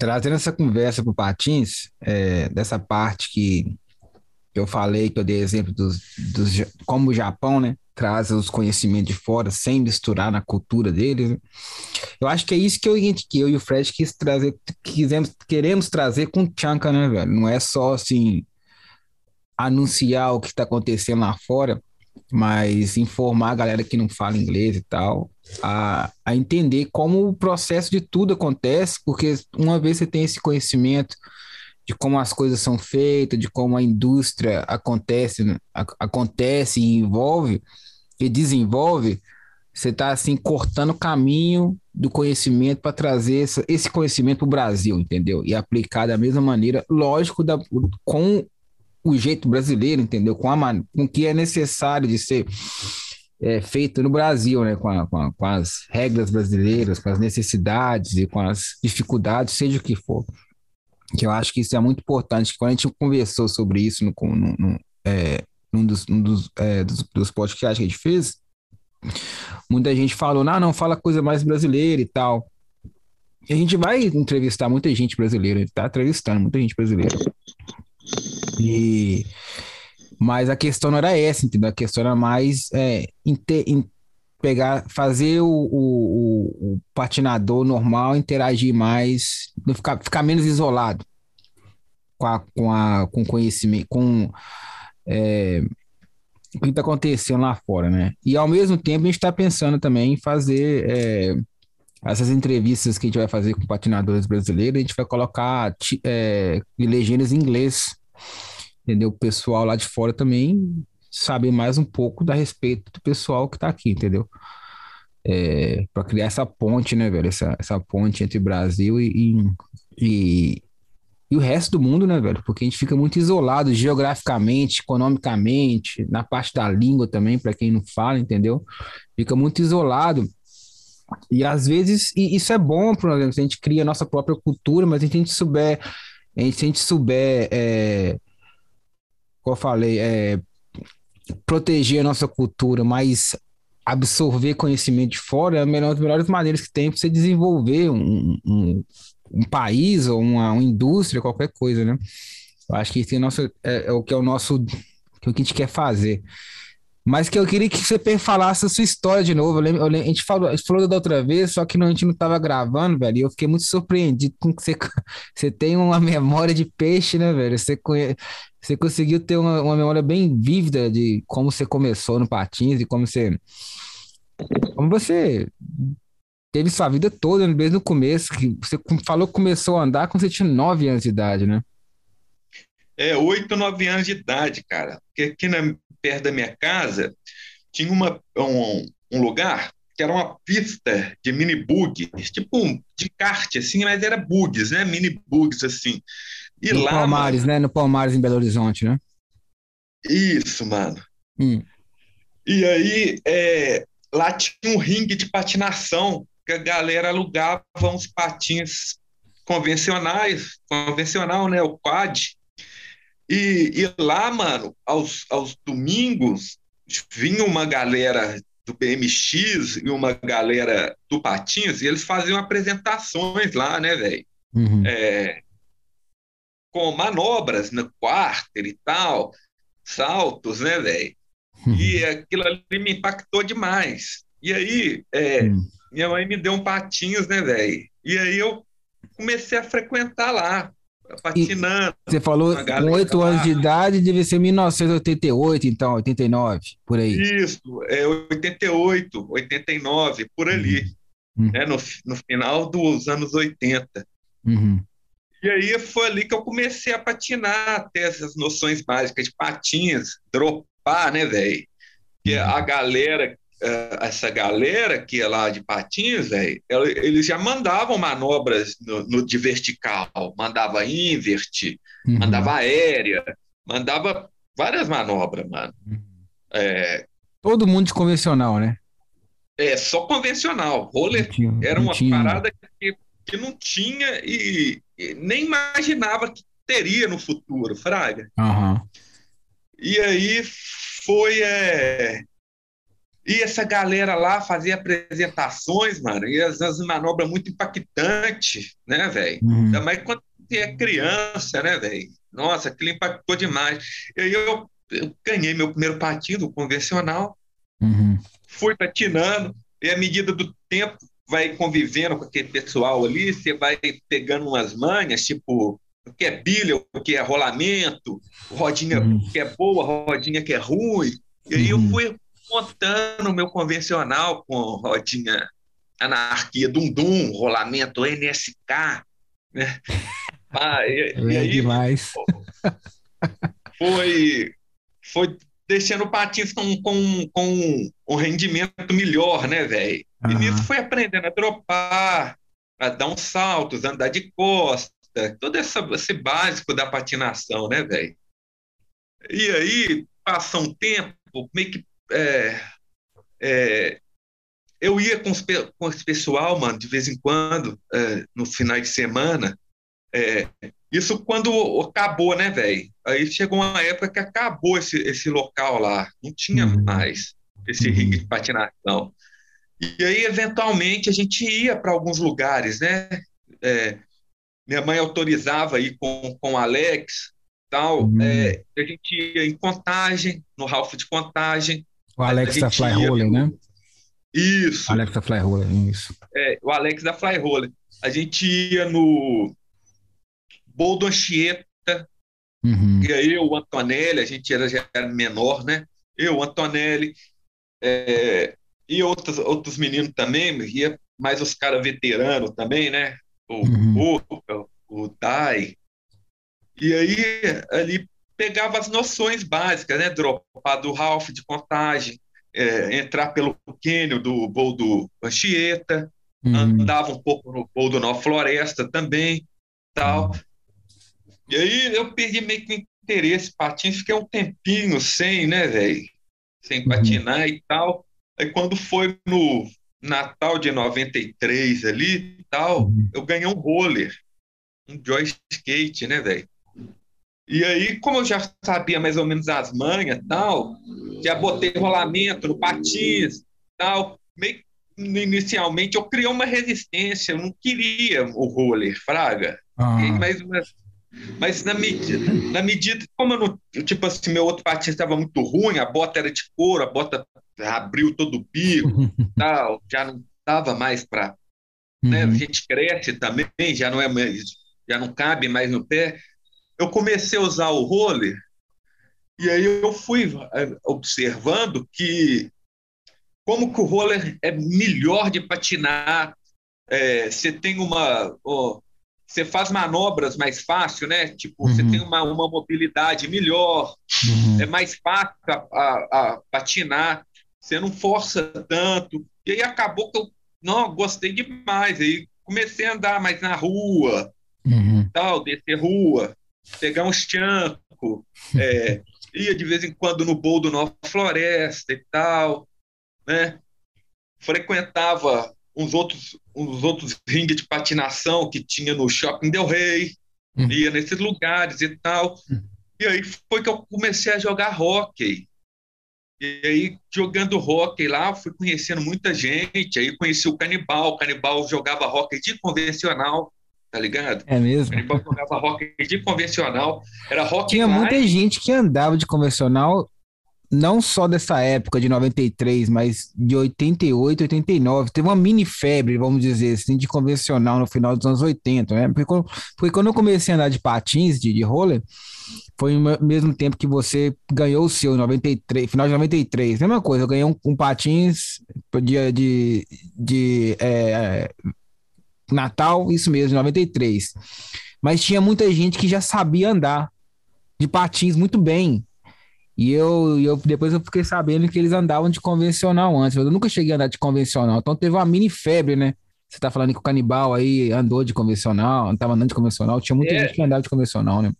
trazendo essa conversa para o Patins, é, dessa parte que eu falei, que eu dei exemplo dos, dos como o Japão, né, traz os conhecimentos de fora sem misturar na cultura deles. Né? Eu acho que é isso que eu, que eu e o Fred quis trazer, quisemos, queremos trazer com Chanka, né, velho? Não é só assim anunciar o que está acontecendo lá fora, mas informar a galera que não fala inglês e tal, a, a entender como o processo de tudo acontece, porque uma vez você tem esse conhecimento de como as coisas são feitas, de como a indústria acontece, a, acontece e envolve e desenvolve, você está assim cortando o caminho do conhecimento para trazer essa, esse conhecimento para o Brasil, entendeu? E aplicar da mesma maneira, lógico, da, com o jeito brasileiro, entendeu? Com, a, com o que é necessário de ser é, feito no Brasil, né? Com, a, com, a, com, as regras brasileiras, com as necessidades e com as dificuldades, seja o que for. Que eu acho que isso é muito importante. Quando a gente conversou sobre isso no, no, no é, num, dos, um dos, é, dos, dos podcasts que a gente fez, muita gente falou, não, não, fala coisa mais brasileira e tal. E a gente vai entrevistar muita gente brasileira, a gente tá entrevistando muita gente brasileira. E, mas a questão não era essa, entendeu? A questão era mais é, pegar, fazer o, o, o, patinador normal interagir mais, ficar, ficar menos isolado com, a, com, a, com conhecimento, com é, o que está acontecendo lá fora, né? E ao mesmo tempo a gente está pensando também em fazer é, essas entrevistas que a gente vai fazer com patinadores brasileiros, a gente vai colocar é, legendas em inglês entendeu? O pessoal lá de fora também sabe mais um pouco da respeito do pessoal que está aqui, entendeu? É, para criar essa ponte, né, velho? Essa, essa ponte entre Brasil e, e, e, o resto do mundo, né, velho? Porque a gente fica muito isolado geograficamente, economicamente, na parte da língua também, para quem não fala, entendeu? Fica muito isolado. E às vezes, e isso é bom, por exemplo, se a gente cria a nossa própria cultura, mas a gente souber, se a gente souber é, como eu falei, é, proteger a nossa cultura, mas absorver conhecimento de fora é uma das melhores maneiras que tem para você desenvolver um, um, um país ou uma, uma, indústria, qualquer coisa, né? Eu acho que isso é, é, é o que é o nosso, que é o que a gente quer fazer. Mas que eu queria que você falasse a sua história de novo. Eu lembro, eu lembro, a, gente falou, a gente falou da outra vez, só que não, a gente não estava gravando, velho. E eu fiquei muito surpreendido com que você, você tem uma memória de peixe, né, velho? Você, conhe, você conseguiu ter uma, uma memória bem vívida de como você começou no Patins e como você. Como você teve sua vida toda, desde o começo, que você falou que começou a andar quando você tinha 9 anos de idade, né? É, 8, 9 anos de idade, cara. Porque aqui na, perto da minha casa tinha uma, um, um lugar que era uma pista de mini bugs, tipo de kart, assim, mas era bugs, né? Mini bugs, assim. E no lá, Palmares, mano, né? No Palmares, em Belo Horizonte, né? Isso, mano. Hum. E aí, é, lá tinha um ringue de patinação, que a galera alugava uns patins convencionais, convencional, né? O quad. E, e lá, mano, aos, aos domingos, vinha uma galera do BMX e uma galera do Patins, e eles faziam apresentações lá, né, velho? Uhum. É, com manobras no quarter e tal, saltos, né, velho? Uhum. E aquilo ali me impactou demais. E aí, é, uhum. minha mãe me deu um patins, né, velho? E aí eu comecei a frequentar lá, patinando. E você falou com oito anos de idade, deve ser 1988, então, 89, por aí. Isso, é 88, 89, por ali. Uhum. Né, no, no final dos anos 80. Uhum. E aí foi ali que eu comecei a patinar, ter essas noções básicas de patins, dropar, né, velho? Que uhum. a galera, essa galera que é lá de patins, velho, eles já mandavam manobras no, no de vertical, mandava invert, uhum. mandava aérea, mandava várias manobras, mano. Uhum. É... Todo mundo de convencional, né? É, só convencional. Roller tinha, era uma tinha. parada que, que não tinha e, nem imaginava que teria no futuro, Fraga. Uhum. E aí foi. É... E essa galera lá fazia apresentações, mano, e as, as manobras muito impactantes, né, velho? Uhum. Ainda mais quando é criança, né, velho? Nossa, aquilo impactou demais. E aí eu, eu ganhei meu primeiro patinho do convencional, uhum. fui patinando, e à medida do tempo vai convivendo com aquele pessoal ali, você vai pegando umas manhas, tipo, o que é bilha, o que é rolamento, rodinha uhum. que é boa, rodinha que é ruim. E aí uhum. eu fui montando o meu convencional com rodinha anarquia, dum-dum, rolamento NSK, né? Ah, e, é e aí, demais. Foi, foi deixando o patins com, com, com um rendimento melhor, né, velho? Uhum. E nisso foi aprendendo a dropar, a dar uns saltos, andar de costa, todo essa, esse básico da patinação, né, velho? E aí, passa um tempo, meio que. É, é, eu ia com, os, com esse pessoal, mano, de vez em quando, é, no final de semana. É, isso quando acabou, né, velho? Aí chegou uma época que acabou esse, esse local lá. Não tinha uhum. mais esse uhum. ringue de patinação. E aí, eventualmente, a gente ia para alguns lugares, né? É, minha mãe autorizava ir com, com o Alex, tal. Uhum. É, a gente ia em contagem, no Ralph de contagem. O Alex da Fly Roller, né? Isso. Alex da Fly Roller, isso. É, o Alex da Fly Roller. A gente ia no Boldo Anchieta, uhum. e aí o Antonelli, a gente era, já era menor, né? Eu, o Antonelli, é, e outros, outros meninos também, ia mais os caras veteranos também, né? O uhum. o, o Dai. E aí, ali pegava as noções básicas, né? Dropar do Ralph de contagem, é, entrar pelo cânion do voo do Anchieta, uhum. andava um pouco no voo do Nova Floresta também, tal. E aí eu perdi meio que o interesse, patins, fiquei um tempinho sem, né, velho? Sem uhum. patinar e tal. Aí quando foi no Natal de 93 ali e tal, uhum. eu ganhei um roller, um joy skate, né, velho? E aí, como eu já sabia mais ou menos as manhas tal, já botei rolamento no patins tal, meio inicialmente eu criei uma resistência, eu não queria o roller, fraga. Ah. Mas, mas, mas na medida, na medida, como eu não, tipo assim, meu outro patins estava muito ruim, a bota era de couro, a bota abriu todo o bico, tal, já não estava mais para. Né? Uhum. A gente cresce também, já não é mais, já não cabe mais no pé. Eu comecei a usar o roller e aí eu fui eh, observando que como que o roller é melhor de patinar, é, você tem uma, você faz manobras mais fácil, né? Tipo, uhum. você tem uma, uma mobilidade melhor, uhum. é mais fácil a, a, a patinar você não força tanto. E aí acabou que eu não gostei demais. Aí comecei a andar mais na rua, uhum. tal, descer rua, pegar um chanco, é, ia de vez em quando no bowl do Nova Floresta e tal, né? Frequentava uns outros, uns outros ringues de patinação que tinha no Shopping Del Rey, uhum. ia nesses lugares e tal. Uhum. E aí foi que eu comecei a jogar hockey. E aí, jogando hockey lá, fui conhecendo muita gente. Aí conheci o Canibal. O Canibal jogava hockey de convencional, tá ligado? É mesmo? O Canibal jogava hockey de convencional. Era hockey Tinha muita gente que andava de convencional, não só dessa época de 93, mas de 88, 89. Teve uma mini febre, vamos dizer assim, de convencional no final dos anos 80, né? Porque quando, porque quando eu comecei a andar de patins, de, de roller foi no mesmo tempo que você ganhou o seu, 93, final de 93. Mesma coisa, eu ganhei um, um patins dia de, de é, Natal, isso mesmo, 93. Mas tinha muita gente que já sabia andar de patins muito bem. E eu, eu depois eu fiquei sabendo que eles andavam de convencional antes. Eu nunca cheguei a andar de convencional. Então teve uma mini febre, né? Você tá falando que o canibal aí andou de convencional, tava andando de convencional. Tinha muita é. gente que andava de convencional, né?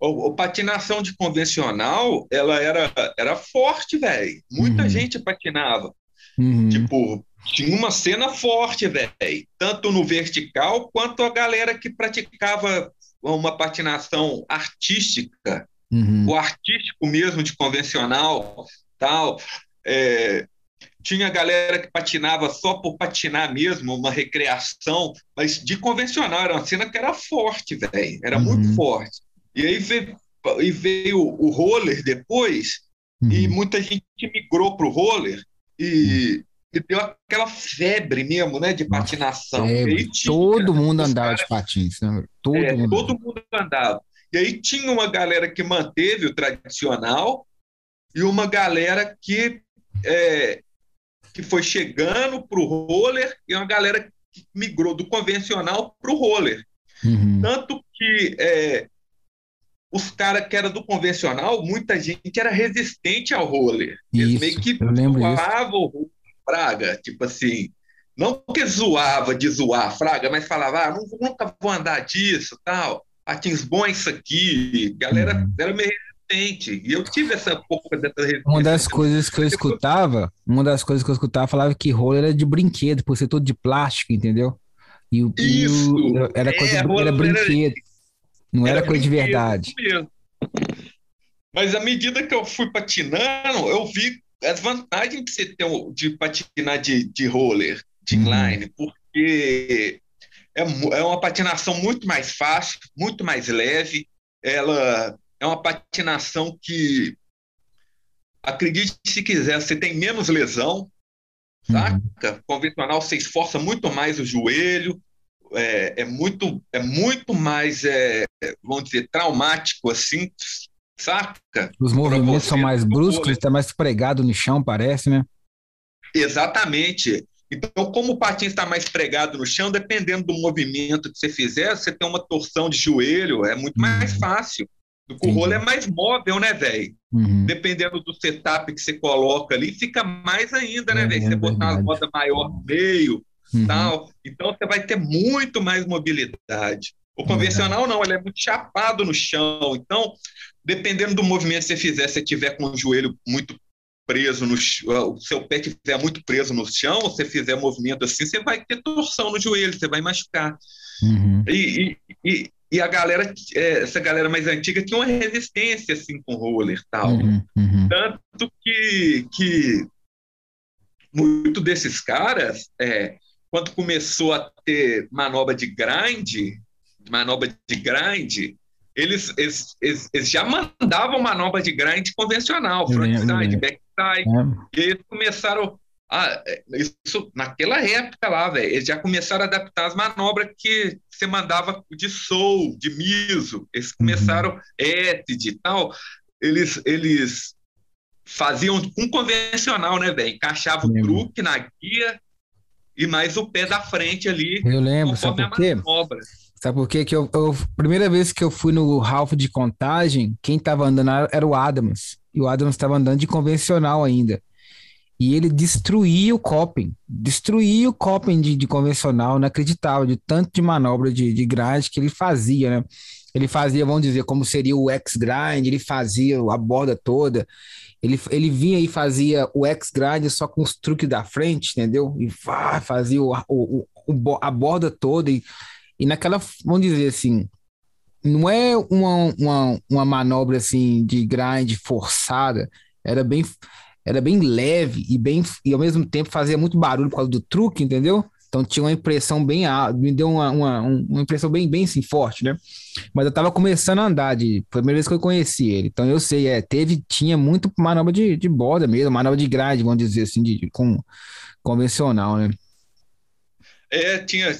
o, o, patinação de convencional, ela era, era forte, velho. Muita uhum. gente patinava. Uhum. Tipo, tinha uma cena forte, velho. Tanto no vertical, quanto a galera que praticava uma patinação artística, uhum. o artístico mesmo de convencional, tal. É, tinha galera que patinava só por patinar mesmo, uma recreação, mas de convencional, era uma cena que era forte, velho, era uhum. muito forte. E aí veio, e veio o roller depois, uhum. e muita gente migrou para o roller, e, e, deu aquela febre mesmo, né, de patinação. Febre. Tinha, todo mundo andava de patins, né? Todo, é, mundo. todo mundo andava. E aí tinha uma galera que manteve o tradicional e uma galera que é, que foi chegando para o roller e uma galera que migrou do convencional para o roller. Uhum. Tanto que é, os caras que eram do convencional, muita gente era resistente ao roller. Eles isso, meio que zoavam o Fraga, tipo assim, não que zoava de zoar Fraga, mas falava, ah, não, nunca vou andar disso, tal, patins bons isso aqui, galera uhum. era meio resistente. E eu tive essa pouca dessa resistência. Uma das coisas que eu escutava, uma das coisas que eu escutava falava que roller era de brinquedo, por ser todo de plástico, entendeu? E o, Isso, e o, era coisa é, era brinquedo, não era, era coisa de verdade. Mesmo. Mas à medida que eu fui patinando, eu vi as vantagens de você ter de patinar de, de roller, de inline, porque é, é uma patinação muito mais fácil, muito mais leve. Ela é uma patinação que, acredite se quiser, você tem menos lesão, saca? Uhum. Convencional, você esforça muito mais o joelho, é, é muito, é muito mais, é, vamos dizer, traumático, assim, saca? Os movimentos são mais bruscos, está mais pregado no chão, parece, né? Exatamente. Então, como o patins está mais pregado no chão, dependendo do movimento que você fizer, você tem uma torção de joelho, é muito mais uhum. fácil. O rolo é mais móvel, né, velho? Uhum. Dependendo do setup que você coloca ali, fica mais ainda, né, é, velho? É, você botar uma roda maior no meio, uhum. tal. Então você vai ter muito mais mobilidade. O convencional não, ele é muito chapado no chão. Então, dependendo do movimento que você fizer, se tiver com o joelho muito preso no o seu pé estiver muito preso no chão, você fizer movimento assim, você vai ter torção no joelho, você vai machucar. Uhum. E, e, e a galera, é, essa galera mais antiga tinha uma resistência assim com roller tal. Uhum, uhum. Tanto que, que muito desses caras, é, quando começou a ter manobra de grind, manobra de grind, eles, eles, eles, eles já mandavam manobra de grind convencional, frontside, backside. É. E eles começaram ah, isso naquela época lá, velho, eles já começaram a adaptar as manobras que você mandava de soul, de miso. Eles uhum. começaram uhum. de tal. Eles, eles faziam um convencional, né, velho? Encaixava o truque na guia e mais o pé da frente ali. Eu lembro, sabe por quê? Sabe por quê? Que eu, eu, primeira vez que eu fui no Ralph de contagem, quem estava andando era o Adams. E o Adams estava andando de convencional ainda. E ele destruía o coping, destruía o coping de, de convencional, inacreditável, de tanto de manobra de, de grind que ele fazia, né? Ele fazia, vamos dizer, como seria o X-Grind, ele fazia a borda toda. Ele, ele vinha e fazia o X-Grind só com os truques da frente, entendeu? E fazia o, o, o, a borda toda. E, e naquela, vamos dizer assim, não é uma, uma, uma manobra assim de grind forçada, era bem era bem leve e bem e ao mesmo tempo fazia muito barulho por causa do truque, entendeu? Então tinha uma impressão bem me deu uma, uma, uma impressão bem bem assim, forte, né? Mas eu tava começando a andar de primeira vez que eu conheci ele. Então eu sei, é, teve tinha muito manobra de, de borda mesmo, manobra de grade, vamos dizer assim, de, de com convencional, né? É, tinha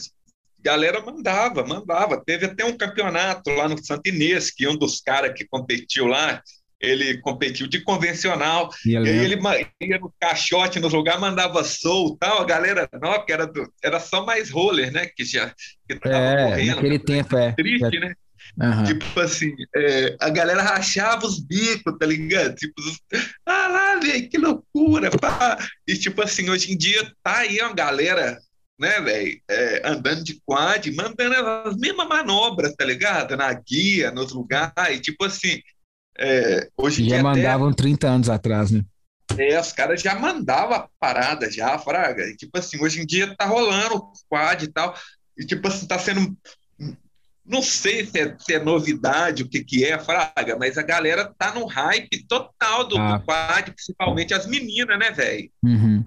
galera mandava, mandava. Teve até um campeonato lá no Santo Inês, que um dos caras que competiu lá, ele competiu de convencional, e, e aí ele ia no caixote, no lugar, mandava soul tal, a galera, não, que era, do, era só mais roller, né, que já que tava é, morrendo. naquele tempo, é. Triste, né? Uhum. Tipo assim, é, a galera rachava os bicos, tá ligado? Tipo, ah lá, velho, que loucura, pá. E tipo assim, hoje em dia tá aí uma galera, né, velho, é, andando de quad, mandando as mesmas manobras, tá ligado? Na guia, nos lugares, tipo assim, é, hoje já mandavam até, 30 anos atrás, né? É, os caras já mandavam a parada, já, Fraga. E, tipo assim, hoje em dia tá rolando quad e tal. E, tipo assim, tá sendo não sei se é, se é, novidade, o que, que é, Fraga, mas a galera tá no hype total do, ah. do quad, principalmente as meninas, né, velho? Uhum.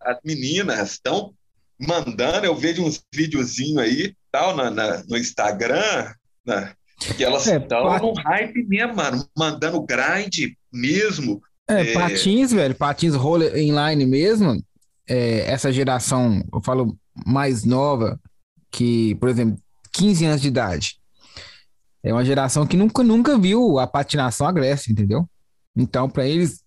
As meninas estão mandando, eu vejo uns videozinhos aí, tal, na, na no Instagram, né, que elas estão é, no hype mesmo, mano, mandando grind mesmo. É, é... patins, velho, patins roller inline mesmo, é, essa geração, eu falo mais nova, que, por exemplo, 15 anos de idade. É uma geração que nunca, nunca viu a patinação agressiva, entendeu? Então, para eles,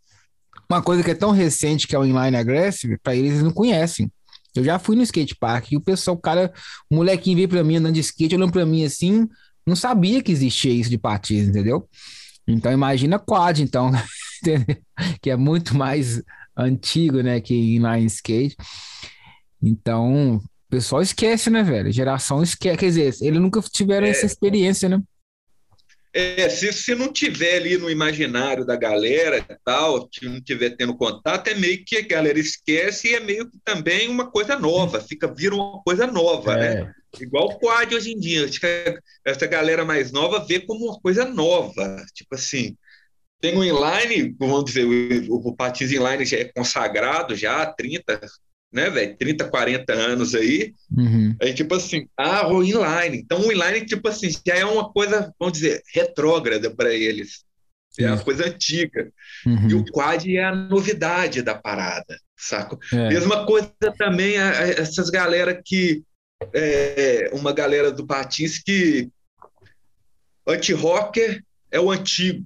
uma coisa que é tão recente que é o inline aggressive, para eles, eles não conhecem. Eu já fui no skate park e o pessoal, o cara, o molequinho veio para mim andando de skate, olhando para mim assim, não sabia que existia isso de patins, entendeu? Então, imagina quad, então, que é muito mais antigo, né, que inline skate. Então, o pessoal esquece, né, velho? Geração esquece. Quer dizer, eles nunca tiveram é. essa experiência, né? É, se, se não tiver ali no imaginário da galera e tal, se não tiver tendo contato, é meio que a galera esquece e é meio que também uma coisa nova, fica, vira uma coisa nova, né? é. né? Igual o quad hoje em dia, essa galera mais nova vê como uma coisa nova, tipo assim, tem um inline, vamos dizer, o, o patins inline já é consagrado já há 30, né, velho, 30, 40 anos aí, uhum. aí tipo assim, ah, o inline. Então o inline, tipo assim, já é uma coisa, vamos dizer, retrógrada para eles. É uma coisa antiga. Uhum. E o quad é a novidade da parada, saco? É. Mesma coisa também a, a essas galera que. É, uma galera do Patins que anti-rocker é o antigo.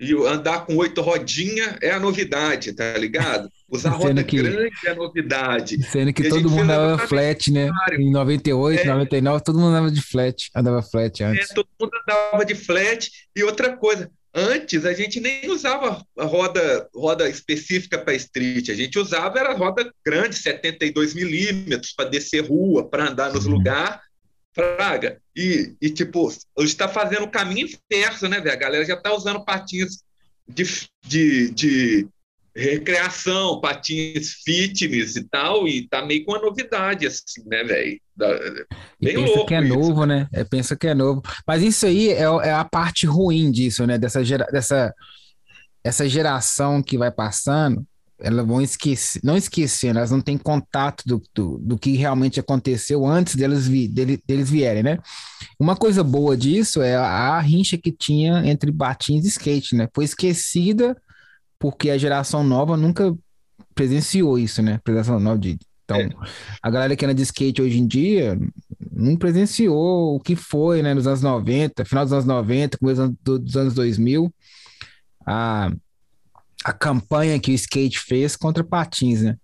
E andar com oito rodinhas é a novidade, tá ligado? Usar sendo roda que, grande é novidade. Sendo que todo mundo andava flat, né? Em 98, é, 99, todo mundo andava de flat, andava flat é, antes. É, todo mundo andava de flat. E outra coisa, antes a gente nem usava roda, roda específica para street, a gente usava era roda grande, 72 milímetros, para descer rua, para andar nos lugares. Praga. E, e tipo, hoje está fazendo o caminho inverso, né, velho? A galera já está usando patins de, de, de recreação, patins fitness e tal, e tá meio com uma novidade, assim, né, velho? Bem pensa louco que é isso. novo, né? É, pensa que é novo. Mas isso aí é, é a parte ruim disso, né? Dessa, gera, dessa essa geração que vai passando, elas vão esquecer, não esquecendo, elas não têm contato do, do, do que realmente aconteceu antes deles, vi, dele, deles vierem, né? Uma coisa boa disso é a, a rincha que tinha entre batins e skate, né? Foi esquecida porque a geração nova nunca presenciou isso, né? Presença nova de. Então, é. a galera que anda de skate hoje em dia não presenciou o que foi, né, nos anos 90, final dos anos 90, começo dos anos 2000, a, a campanha que o skate fez contra patins, né?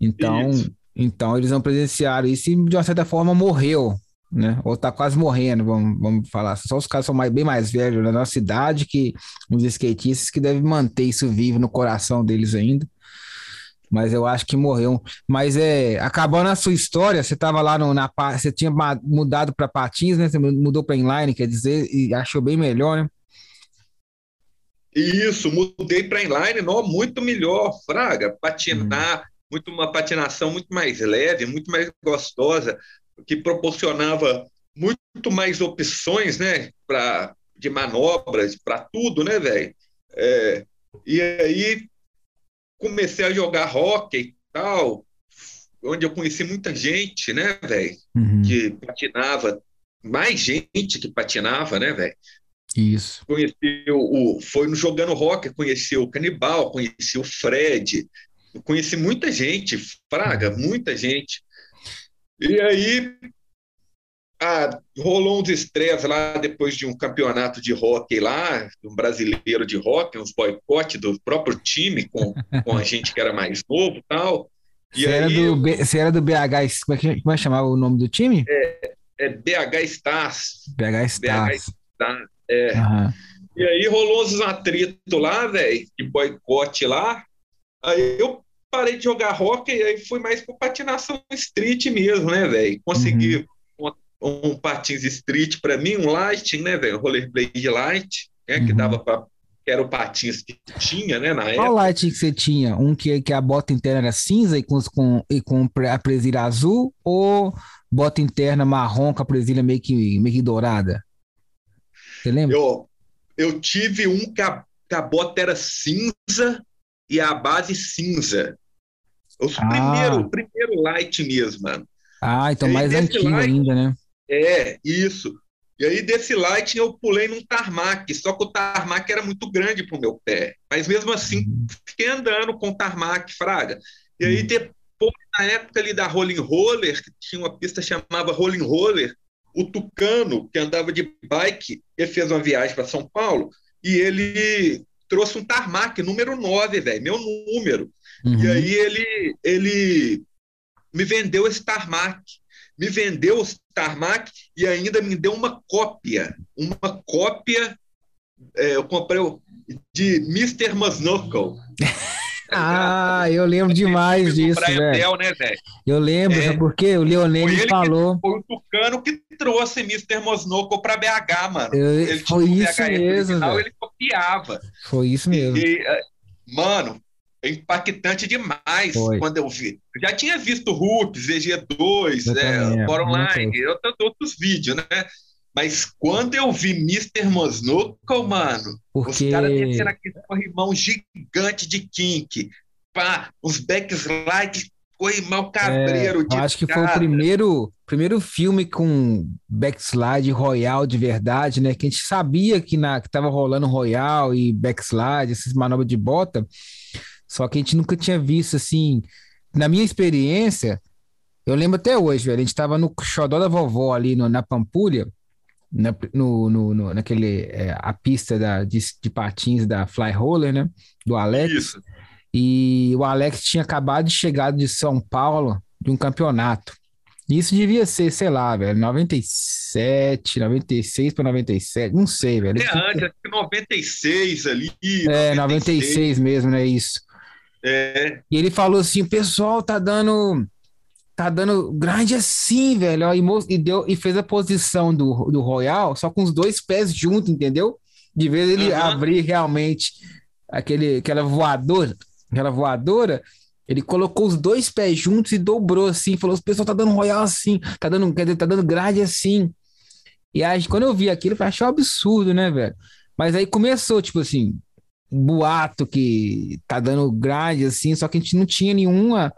Então, então eles não presenciaram isso e de uma certa forma morreu, né? Ou tá quase morrendo, vamos, vamos falar. Só os caras são mais, bem mais velhos na nossa cidade que os skatistas que devem manter isso vivo no coração deles ainda. Mas eu acho que morreu. Mas é, acabando a sua história, você estava lá no, na você tinha mudado para patins, né? Você mudou para inline, quer dizer, e achou bem melhor, né? Isso, mudei para inline, não, muito melhor, fraga, patinar, hum. muito uma patinação muito mais leve, muito mais gostosa que proporcionava muito mais opções, né, para de manobras, para tudo, né, velho? É, e aí comecei a jogar hockey e tal, onde eu conheci muita gente, né, velho, uhum. que patinava, mais gente que patinava, né, velho? Isso. Conheci o, foi no jogando hockey, conheci o Canibal, conheci o Fred, conheci muita gente, Fraga, muita gente. E aí ah, rolou uns estresses lá depois de um campeonato de hockey lá, um brasileiro de hockey, uns boicote do próprio time com, com a gente que era mais novo e tal. E você, aí, era do, você era do BH, como é que vai chamar o nome do time? É, é BH Stars. BH Stars. BH Stars, é. Uhum. E aí rolou uns atritos lá, velho, de boicote lá. Aí eu parei de jogar hockey e aí fui mais para patinação street mesmo, né, velho? Consegui uhum. um, um patins street para mim, um light, né, velho? Rollerblade light, né, uhum. que dava para que era o patins que tinha, né, na época. Qual light que você tinha? Um que, que a bota interna era cinza e com, com, e com a presilha azul ou bota interna marrom com a presilha meio que, meio que dourada? Você lembra? Eu, eu tive um que a, que a bota era cinza e a base cinza. Os ah. primeiro, primeiro light mesmo, mano. Ah, então mais antigo light, ainda, né? É, isso. E aí desse light eu pulei num tarmac, só que o tarmac era muito grande para o meu pé. Mas mesmo assim, uhum. fiquei andando com o tarmac, fraga. E aí uhum. depois, na época ali da Rolling Roller, que tinha uma pista chamada Rolling Roller, o Tucano, que andava de bike, ele fez uma viagem para São Paulo e ele trouxe um tarmac, número 9, velho, meu número. Uhum. E aí ele, ele me vendeu esse tarmac me vendeu o Tarmac e ainda me deu uma cópia, uma cópia, é, eu comprei de Mr. Musnuckle. ah, eu lembro demais disso, velho. Né, eu lembro, é, por quê? O Leonel falou. foi o Tucano que trouxe Mr. Mosnoco para BH, mano. Eu, ele foi isso mesmo, original, ele copiava. Foi isso mesmo. E, é, mano, impactante demais Foi. quando eu vi. Eu já tinha visto Hulk, VG2, é, For Online, outros vídeos, né? Mas quando eu vi Mr. Mosnuckle, mano, Porque... os caras desceram aquele corrimão gigante de kink, pá, uns backslides, corrimão cabreiro é, de acho que foi o primeiro, primeiro filme com backslide royal de verdade, né? Que a gente sabia que, na, que tava rolando royal e backslide, essas manobras de bota, só que a gente nunca tinha visto assim. Na minha experiência, eu lembro até hoje, velho. A gente tava no xodó da vovó ali no, na Pampulha, na, no, no, no, naquele. É, a pista da, de, de, patins da Fly Roller, né? Do Alex. Isso. E o Alex tinha acabado de chegar de São Paulo de um campeonato. Isso devia ser, sei lá, velho, 97, 96 para 97, não sei, velho. É antes, 96 ali. É, 96, 96 mesmo, né? Isso. É. E ele falou assim: pessoal, tá dando. Tá dando grande assim, velho. E, e, deu, e fez a posição do, do Royal só com os dois pés juntos, entendeu? De vez ele uhum. abrir realmente aquele, aquela voadora, aquela voadora, ele colocou os dois pés juntos e dobrou assim, falou: o pessoal tá dando Royal assim, tá dando, quer dizer, tá dando grade assim. E aí, quando eu vi aquilo, eu achei um absurdo, né, velho? Mas aí começou, tipo assim, boato que tá dando grade, assim, só que a gente não tinha nenhuma,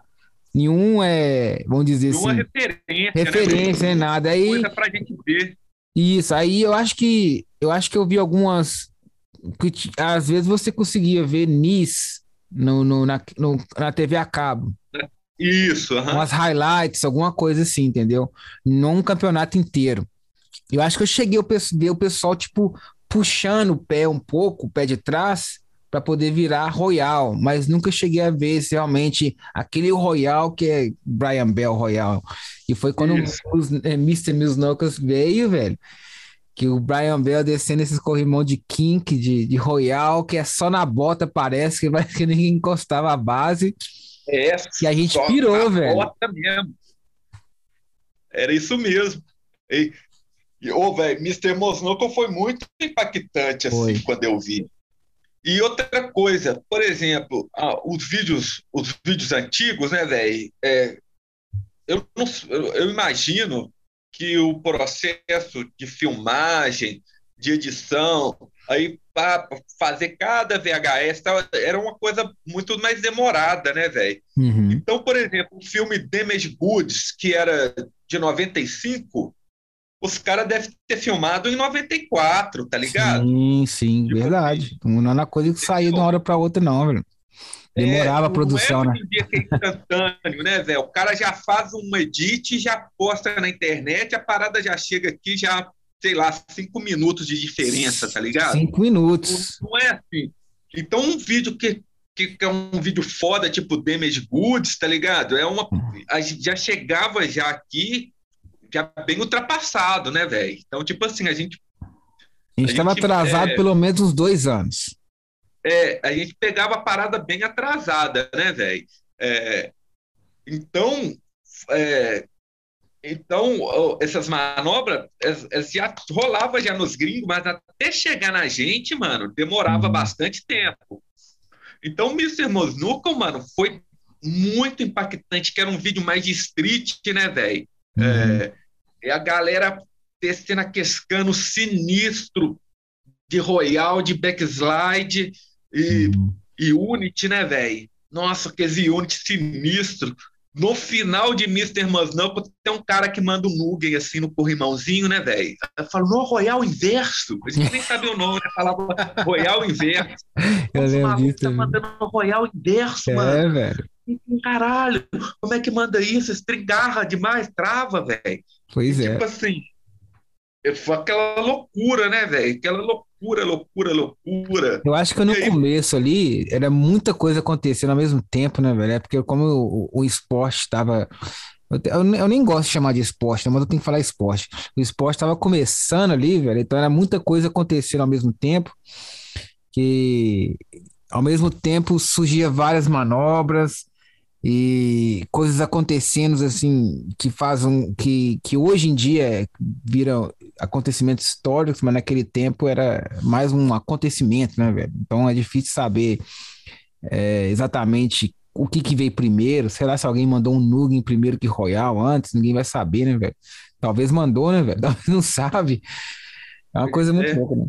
nenhum, é, vamos dizer nenhuma assim... referência, Referência, né? nada. Aí, coisa pra gente ver. Isso, aí eu acho que, eu acho que eu vi algumas, que às vezes você conseguia ver NIS no, no, na, no, na TV a cabo. Isso, uhum. umas highlights, alguma coisa assim, entendeu? Num campeonato inteiro. Eu acho que eu cheguei a ver o pessoal, tipo, puxando o pé um pouco, o pé de trás, para poder virar Royal, mas nunca cheguei a ver se realmente aquele Royal que é Brian Bell Royal. E foi quando os, é, Mr. Veio, velho, que o Brian Bell descendo esses corrimão de kink, de, de Royal, que é só na bota, parece que, vai, que ninguém encostava a base. É, e a gente pirou, velho. Bota mesmo. Era isso mesmo. E, e oh, velho, Mr. Mosnoco foi muito impactante assim foi. quando eu vi. E outra coisa, por exemplo, ah, os vídeos, os vídeos antigos, né, velho? É, eu, eu imagino que o processo de filmagem, de edição, aí para fazer cada VHS era uma coisa muito mais demorada, né, velho? Uhum. Então, por exemplo, o filme Damage Goods, que era de 95, os caras devem ter filmado em 94, tá ligado? Sim, sim, tipo, verdade. Não é uma coisa que saiu de uma hora para outra, não, velho. Demorava é, a produção, é né? Dia que é instantâneo, né, velho? O cara já faz um edit, já posta na internet, a parada já chega aqui, já, sei lá, cinco minutos de diferença, tá ligado? Cinco minutos. Não, não é assim. Então, um vídeo que, que, é um vídeo foda, tipo Damage Goods, tá ligado? É uma. Uhum. Já chegava já aqui já bem ultrapassado, né, velho? Então, tipo assim, a gente. A gente estava atrasado é, pelo menos uns dois anos. É, a gente pegava a parada bem atrasada, né, velho? É, então, é, então, essas manobras, elas já rolava já nos gringos, mas até chegar na gente, mano, demorava uhum. bastante tempo. Então, o Mr. Mosnuka, mano, foi muito impactante, que era um vídeo mais de street, né, velho? Uhum. É, e a galera descendo aquele cano sinistro de Royal, de backslide e, uhum. e Unity, né, velho? Nossa, aquele Unity sinistro. No final de Mr. Musnup, tem um cara que manda um Mugen assim no corrimãozinho, né, velho? Eu falo, no Royal Inverso. A gente nem sabia o nome, né? Falava Royal Inverso. Eu lembro disso. Tá mandando Royal Inverso, é, mano. É, velho. Caralho, como é que manda isso? Estringarra demais, trava, velho. Pois é. Tipo assim, foi aquela loucura, né, velho? Aquela loucura, loucura, loucura. Eu acho que no aí... começo ali era muita coisa acontecendo ao mesmo tempo, né, velho? É porque como o, o esporte estava. Eu, eu, nem gosto de chamar de esporte, né, mas eu tenho que falar esporte. O esporte estava começando ali, velho, então era muita coisa acontecendo ao mesmo tempo. Que ao mesmo tempo surgia várias manobras, e coisas acontecendo assim que fazem que, que hoje em dia viram acontecimentos históricos, mas naquele tempo era mais um acontecimento, né, velho? Então é difícil saber é, exatamente o que, que veio primeiro. Sei lá se alguém mandou um Nugen primeiro que Royal antes, ninguém vai saber, né, velho? Talvez mandou, né, velho? Talvez não sabe. É uma coisa muito é. louca, né?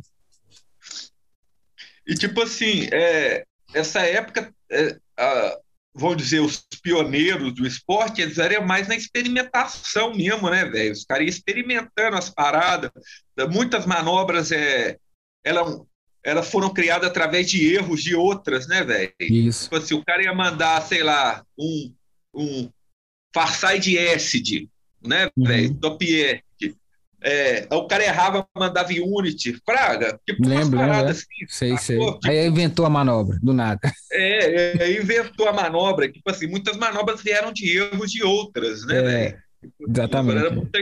E tipo assim, é, essa época, é, a, vamos dizer, os pioneiros do esporte, eles eram mais na experimentação mesmo, né, velho? Os caras iam experimentando as paradas. Muitas manobras é, elas, elas foram criadas através de erros de outras, né, velho? Isso. Tipo assim, o cara ia mandar, sei lá, um, um Farside Acid, né, uhum. velho? Top Air. É, o cara errava, mandava Unity, Fraga, tipo Lembro, lembro. Assim, sei, sei. Tipo, aí inventou a manobra, do nada. É, é, inventou a manobra, tipo assim, muitas manobras vieram de erros de outras, né, é, Exatamente. Era muita,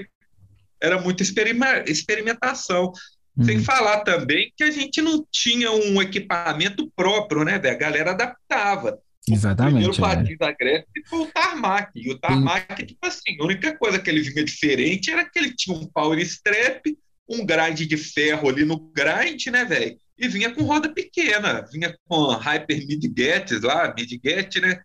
era muita experimentação. Hum. Sem falar também que a gente não tinha um equipamento próprio, né, velho? A galera adaptava. Exatamente. O primeiro é. patins da Grécia foi o tarmac. E o tarmac, tipo assim, a única coisa que ele vinha diferente era que ele tinha um power strap, um grind de ferro ali no grind, né, velho? E vinha com roda pequena, vinha com hyper mid-gets lá, mid-get, né?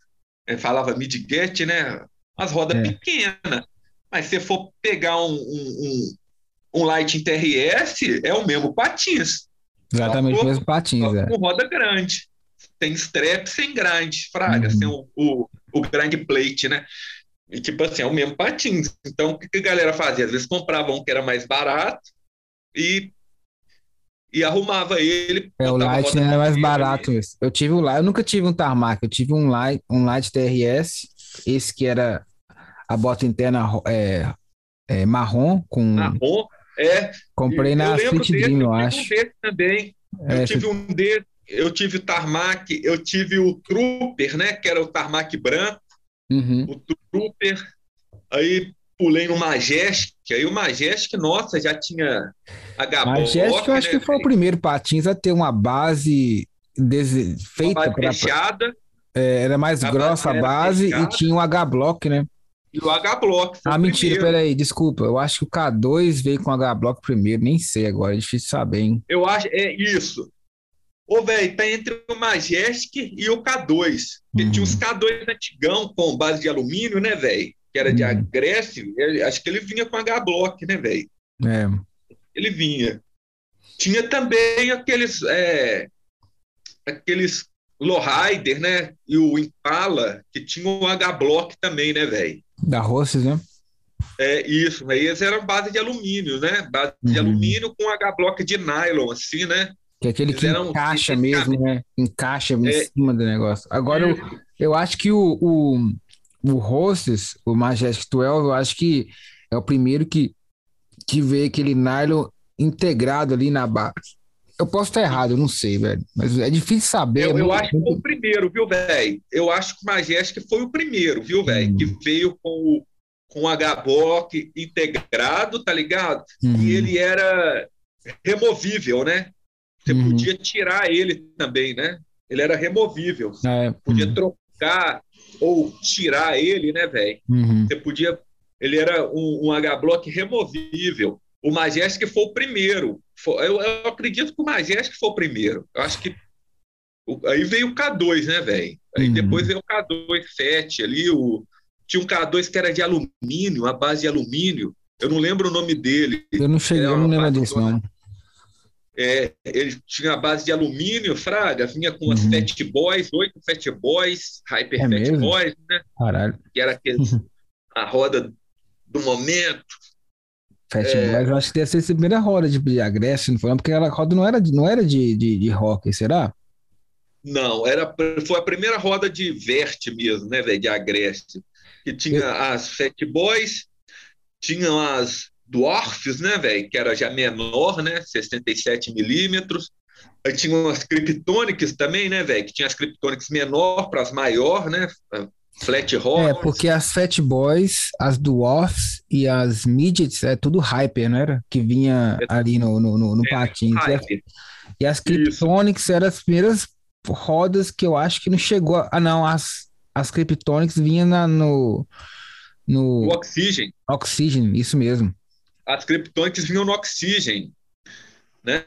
É, falava mid-get, né? As rodas é. pequenas. Mas se for pegar um, um, um, um Light TRS, é o mesmo patins. Exatamente, o mesmo patins, é. Com roda grande tem strap sem grind, fraga, uhum. sem o, o, o grind plate, né? E tipo assim, é o mesmo patins. Então, o que, que a galera fazia? Às vezes comprava um que era mais barato e, e arrumava ele. É, o Light era mais barato. Ali. Eu tive um Light, eu nunca tive um Tarmac, eu tive um Light, um Light TRS, esse que era a bota interna é, é marrom com. Marrom, é. Comprei na Fit Dream, eu acho. Um desse também. É, eu tive um desse eu tive o tarmac, eu tive o Trooper, né? Que era o tarmac branco, uhum. o Trooper. Aí pulei no Majestic, aí o Majestic, nossa, já tinha h Majestic, eu acho né? que foi o primeiro patins a ter uma base des... feita para. É, era mais a grossa base a base fechada. e tinha o H-Block, né? E o H-Block. Ah, mentira, primeiro. peraí, desculpa. Eu acho que o K2 veio com o H-Block primeiro, nem sei agora, é difícil saber, hein? Eu acho, é isso. Ô, velho, tá entre o Majestic e o K2. Uhum. Tinha os K2 antigão com base de alumínio, né, velho? Que era de uhum. agressivo. Acho que ele vinha com H-Block, né, velho? É. Ele vinha. Tinha também aqueles. É, aqueles Lowrider, né? E o Impala, que tinha o H-Block também, né, velho? Da Rosses, né? É isso, aí eles eram base de alumínio, né? Base uhum. de alumínio com H-Block de nylon, assim, né? Que é aquele que encaixa mesmo, né? Encaixa em é, cima do negócio. Agora, é. eu, eu acho que o, o, o Hostess, o Majestic 12, eu acho que é o primeiro que, que vê aquele nylon integrado ali na base. Eu posso estar errado, eu não sei, velho. Mas é difícil saber. Eu, é eu acho que foi o primeiro, viu, velho? Eu acho que o Majestic foi o primeiro, viu, velho? Hum. Que veio com o, com o H-Block integrado, tá ligado? Hum. E ele era removível, né? Você uhum. podia tirar ele também, né? Ele era removível. É, podia uhum. trocar ou tirar ele, né, velho? Uhum. Você podia ele era um, um H-Block removível. O Majestic foi o primeiro. Eu, eu, acredito que o Majestic foi o primeiro. Eu acho que. Aí veio o K2, né, velho? Aí uhum. depois veio o K2 FET ali. O, tinha um K2 que era de alumínio, a base de alumínio. Eu não lembro o nome dele. Eu não cheguei, eu não lembro disso, não. É, ele tinha a base de alumínio, Fraga, vinha com as uhum. Fat Boys, oito Fat Boys, Hyper é Fat Boys, né? Caralho. Que era aqueles, a roda do momento. Fat é... Boys, eu acho que deve ser a primeira roda de, de Agreste, não foi? Porque aquela roda não era, não era de, de, de rock, será? Não, era, foi a primeira roda de Vert mesmo, né, velho, de Agreste. Que tinha eu... as Fat Boys, tinha as Dwarfs, né, velho, que era já menor, né, 67 milímetros. Aí tinha umas Kryptonics também, né, velho, que tinha as Kryptonics menor para as maior, né, Flat Horse. É, porque as Fat Boys, as Dwarfs e as Midgets é tudo Hyper, não era? Que vinha é, ali no, no, no, no é, patins. E as Kryptonics eram as primeiras rodas que eu acho que não chegou. A... Ah, não, as, as Kryptonics vinham na, no, no. O Oxygen. Oxygen, isso mesmo as criptônicas vinham no oxigênio, né?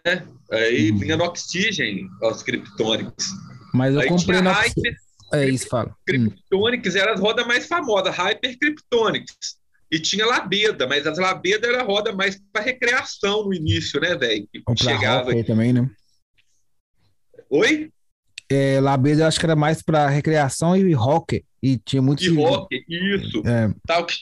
Aí uhum. vinha no oxigênio as criptônicas. Mas eu Aí comprei no Hyper, É isso, fala. Kryptonics hum. era as rodas mais famosas, Hyper Kryptonics. E tinha Labeda, mas as Labeda era roda mais para recreação no início, né, velho? Chegava aí também, né? Oi? É, Labeda eu acho que era mais para recreação e rock. E tinha muito. E rock, isso. É. Tal que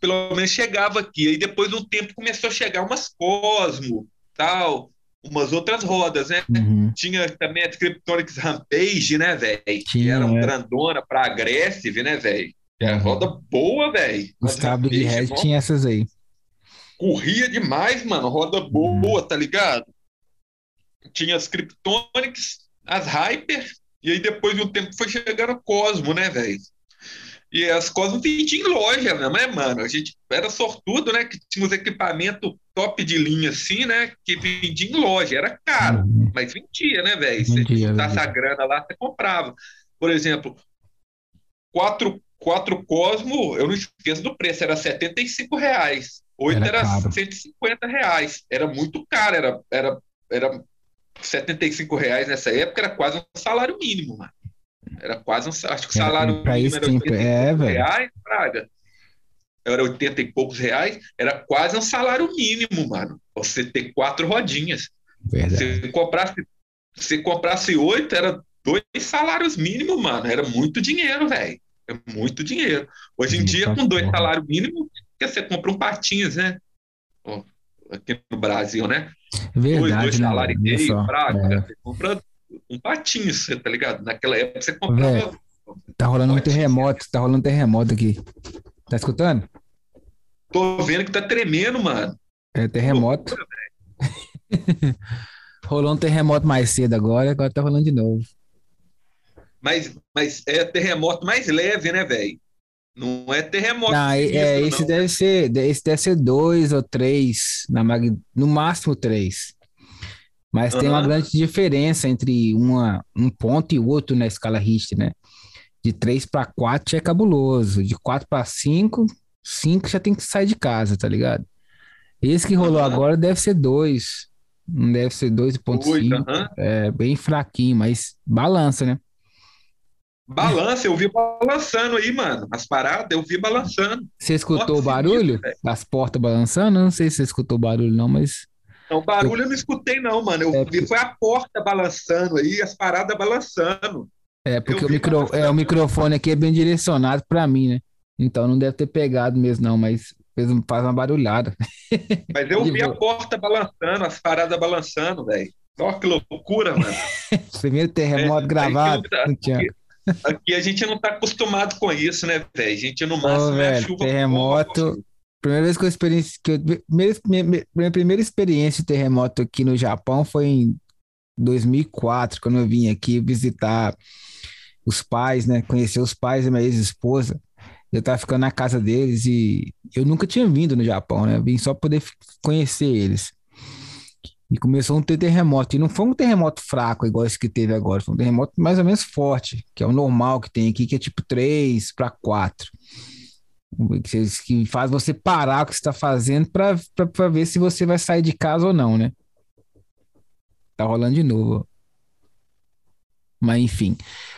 pelo menos chegava aqui. Aí depois de um tempo começou a chegar umas Cosmo, tal, umas outras rodas, né? Uhum. Tinha também a Kryptonics Rampage, né, velho? Que era um é. grandona para Aggressive, né, velho? É uhum. roda boa, velho. Gustavo de Red tinha essas aí. Corria demais, mano. Roda boa, uhum. tá ligado? Tinha as Kryptonics, as Hyper, e aí depois de um tempo foi chegando a Cosmo, né, velho? E as coisas vendiam em loja, né, mano? A gente era sortudo, né? Que tinha uns equipamentos top de linha, assim, né? Que vendia em loja. Era caro, uhum. mas vendia, né, velho? Se juntasse a grana lá, você comprava. Por exemplo, quatro, quatro Cosmo, eu não esqueço do preço, era 75 reais. Oito era, era 150 reais. Era muito caro, era, era, era 75 reais nessa época, era quase um salário mínimo, mano. Era quase um. Acho que o salário era, mínimo era 80 é, reais, Praga. Era 80 e poucos reais. Era quase um salário mínimo, mano. Você ter quatro rodinhas. Verdade. Se comprasse, se comprasse oito, era dois salários mínimos, mano. Era muito dinheiro, velho. É muito dinheiro. Hoje em dia, com dois salários mínimos, você compra um patins, né? Aqui no Brasil, né? Verdade, dois, dois né? salários e meio, praga. É. Você compra um patinho, você tá ligado? Naquela época você comprava. Véio, tá rolando um terremoto, tá rolando um terremoto aqui. Tá escutando? Tô vendo que tá tremendo, mano. É terremoto. Rolou um terremoto mais cedo agora, agora tá rolando de novo. Mas, mas é terremoto mais leve, né, velho? Não é terremoto. Não, é, é esse não. deve ser, esse deve ser dois ou três, na mag... no máximo três. Mas uhum. tem uma grande diferença entre uma, um ponto e outro na escala Richter, né? De 3 para 4 é cabuloso. De 4 para 5, 5 já tem que sair de casa, tá ligado? Esse que rolou uhum. agora deve ser 2. Não deve ser 2,5. Uhum. É bem fraquinho, mas balança, né? Balança, eu vi balançando aí, mano. As paradas, eu vi balançando. Você escutou o barulho? das portas balançando? Não sei se você escutou o barulho, não, mas não, barulho eu não escutei, não, mano. Eu é vi, foi a porta balançando aí, as paradas balançando. É, porque o, micro, é, o microfone aqui é bem direcionado para mim, né? Então não deve ter pegado mesmo, não, mas fez, faz uma barulhada. Mas eu vi a porta balançando, as paradas balançando, velho. Olha que loucura, mano. Primeiro terremoto é, gravado. Aqui, aqui, a gente não tá acostumado com isso, né, velho? A gente no máximo oh, é chuva. Terremoto. Primeira vez que eu experiência, que eu, minha, minha primeira experiência de terremoto aqui no Japão foi em 2004, quando eu vim aqui visitar os pais, né? Conhecer os pais da minha ex-esposa. Eu tava ficando na casa deles e eu nunca tinha vindo no Japão, né? Eu vim só poder conhecer eles. E começou um ter terremoto. E não foi um terremoto fraco, igual esse que teve agora. Foi um terremoto mais ou menos forte, que é o normal que tem aqui, que é tipo 3 para 4. Que faz você parar o que está fazendo para ver se você vai sair de casa ou não, né? Tá rolando de novo. Mas enfim.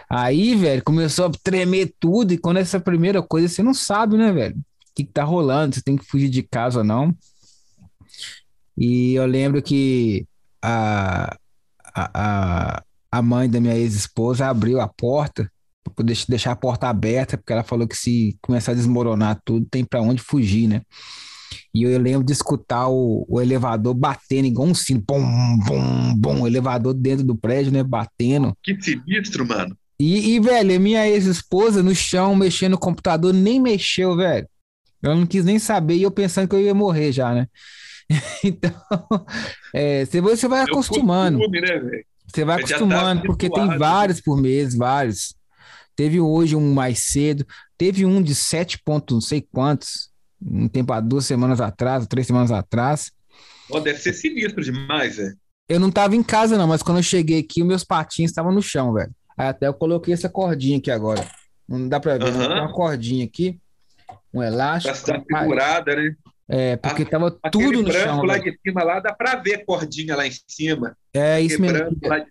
Aí, velho, começou a tremer tudo. E quando essa primeira coisa, você não sabe, né, velho? O que, que tá rolando, você tem que fugir de casa ou não. E eu lembro que a, a, a mãe da minha ex-esposa abriu a porta deixar a porta aberta, porque ela falou que se começar a desmoronar tudo, tem para onde fugir, né? E eu lembro de escutar o, o elevador batendo igual um sino, bom, bom, bom, elevador dentro do prédio, né, batendo. Que sinistro, mano. E, e velho, minha ex-esposa no chão, mexendo no computador, nem mexeu, velho. Eu não quis nem saber e eu pensando que eu ia morrer já, né? então, é, você vai acostumando. Costume, né, você vai tá acostumando, tá porque tem vários por mês, vários. Teve hoje um mais cedo, teve um de sete pontos, não sei quantos, um tempo há duas semanas atrás, três semanas atrás. Oh, deve ser sinistro demais, velho. Eu não tava em casa, não, mas quando eu cheguei aqui, meus patins estavam no chão, velho. Aí até eu coloquei essa cordinha aqui agora. Não dá pra ver, uhum. tem uma cordinha aqui, um elástico. Pra estar segurada, né? É, porque a, tava tudo no chão. lá de cima lá dá pra ver a cordinha lá em cima. É, isso mesmo. De...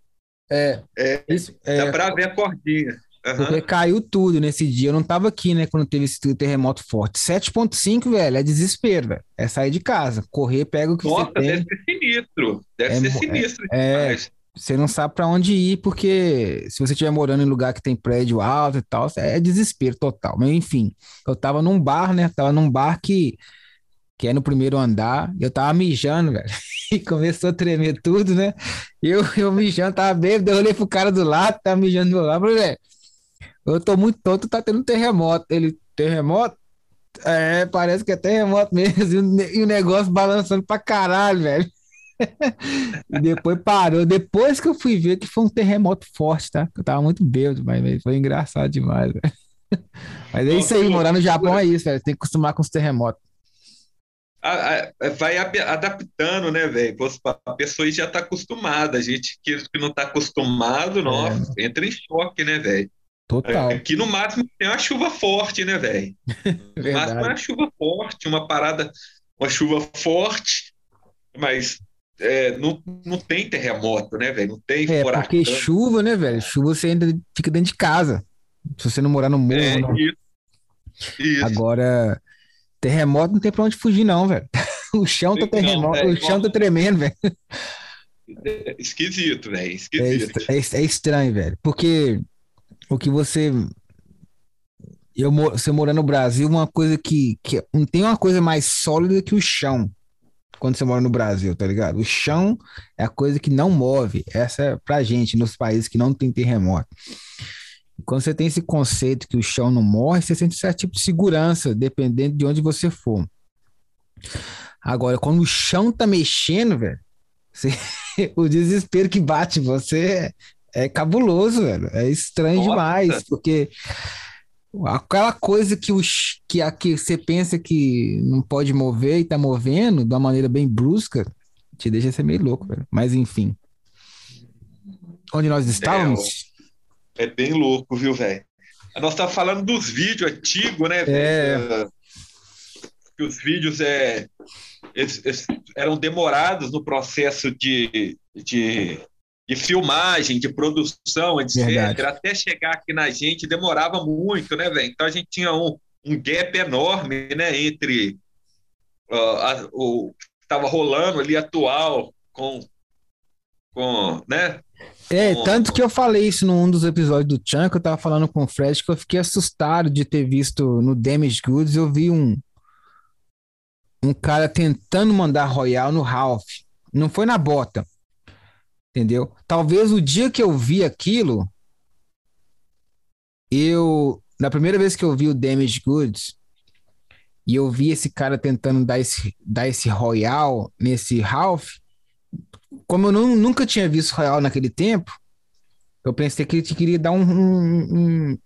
É, é, isso, é, dá pra ver a cordinha. Uhum. Porque caiu tudo nesse dia. Eu não tava aqui, né, quando teve esse terremoto forte. 7.5, velho, é desespero, velho. É sair de casa, correr, pega o que Nossa, você tem. deve ser sinistro. Deve é, ser sinistro é, é, você não sabe para onde ir, porque se você estiver morando em lugar que tem prédio alto e tal, é desespero total. Mas enfim, eu tava num bar, né? Tava num bar que, que é no primeiro andar, eu tava mijando, velho. E começou a tremer tudo, né? Eu, eu mijando, tava bêbado, eu olhei pro cara do lado, tava mijando do lado, falei, velho eu tô muito tonto, tá tendo terremoto. Ele, terremoto? É, parece que é terremoto mesmo. E o negócio balançando pra caralho, velho. e depois parou. Depois que eu fui ver que foi um terremoto forte, tá? Eu tava muito bêbado, mas foi engraçado demais, velho. Mas é isso aí, morar no Japão é isso, velho. Tem que acostumar com os terremotos. Vai adaptando, né, velho? A pessoa já tá acostumada. A gente que não tá acostumado, é. nossa, é. entra em choque, né, velho? Total. Aqui no máximo tem uma chuva forte, né, velho? No máximo é uma chuva forte, uma parada, uma chuva forte, mas é, não, não tem terremoto, né, velho? Não tem É, furacão. porque chuva, né, velho? Chuva você ainda fica dentro de casa. Se você não morar no morro. É, não. Isso. Isso. Agora, terremoto não tem pra onde fugir, não, velho. O chão tá terremoto, é, o chão tá tremendo, velho. É esquisito, velho. Esquisito. É, é, é estranho, velho. Porque o que você eu você morar no Brasil, uma coisa que, que não tem uma coisa mais sólida que o chão. Quando você mora no Brasil, tá ligado? O chão é a coisa que não move. Essa é pra gente, nos países que não tem terremoto. Quando você tem esse conceito que o chão não morre, você sente certo tipo de segurança, dependendo de onde você for. Agora, quando o chão tá mexendo, velho, você... o desespero que bate você é cabuloso, velho. É estranho Nossa. demais, porque aquela coisa que, os, que, a, que você pensa que não pode mover e tá movendo de uma maneira bem brusca, te deixa ser meio louco, velho. Mas enfim. Onde nós estávamos? É, é bem louco, viu, velho? Nós estávamos falando dos vídeos antigos, né? É. Que os vídeos é, eles, eles eram demorados no processo de, de de filmagem, de produção, etc. Verdade. Até chegar aqui na gente demorava muito, né, velho? Então a gente tinha um, um gap enorme, né, entre uh, a, o que estava rolando ali atual com, com né? É, com... tanto que eu falei isso num dos episódios do Chan, que eu tava falando com o Fred, que eu fiquei assustado de ter visto no Damage Goods, eu vi um um cara tentando mandar Royal no Ralph. Não foi na bota, Entendeu? Talvez o dia que eu vi aquilo, eu. Na primeira vez que eu vi o Damage Goods, e eu vi esse cara tentando dar esse, dar esse Royal nesse Ralph, como eu não, nunca tinha visto Royal naquele tempo, eu pensei que ele queria dar um, um, um,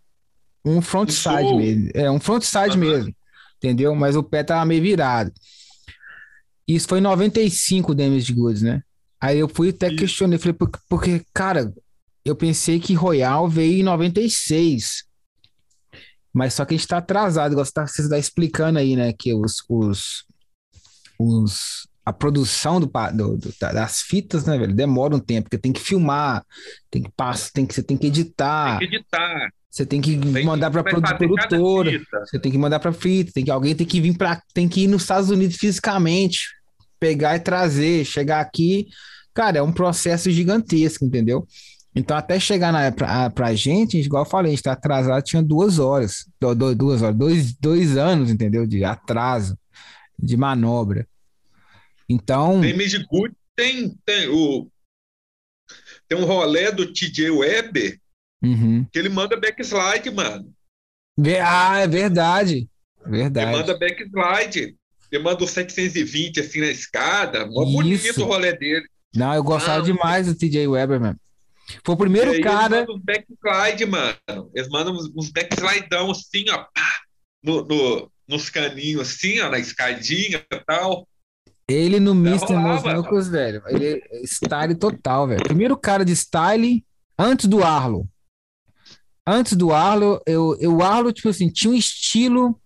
um frontside mesmo. É, um frontside uhum. mesmo. Entendeu? Mas o pé tava meio virado. Isso foi em 95 o Damage Goods, né? Aí eu fui até questionei, falei, porque, porque, cara, eu pensei que Royal veio em 96. Mas só que a gente tá atrasado, igual você tá, você tá explicando aí, né? Que os, os, os, a produção do, do, do, das fitas, né, velho, demora um tempo, porque tem que filmar, tem que passar, tem que, você tem que editar. Tem que editar. Você tem que tem mandar para produtora, você tem que mandar para fita, tem que alguém tem que vir para tem que ir nos Estados Unidos fisicamente, pegar e trazer, chegar aqui, cara, é um processo gigantesco, entendeu? Então, até chegar na, pra, pra gente, igual eu falei, a gente tá atrasado, tinha duas horas, duas horas, dois, dois anos, entendeu? De atraso, de manobra. Então. Tem Midgood, tem, tem o. Tem um rolê do TJ Weber uhum. que ele manda backslide, mano. Ah, é verdade. Verdade. Ele manda backslide. Ele manda o 720 assim na escada. Mó bonito o rolê dele. Não, eu gostava ah, demais do TJ Weber, mano. Foi o primeiro cara. Eles mandam uns backslide, mano. Eles mandam uns backslidão assim, ó. Pá, no, no, nos caninhos, assim, ó, na escadinha e tal. Ele no Mr. Mosnocos, velho. Ele é style total, velho. Primeiro cara de style antes do Arlo. Antes do Arlo, eu, eu, o Arlo, tipo assim, tinha um estilo.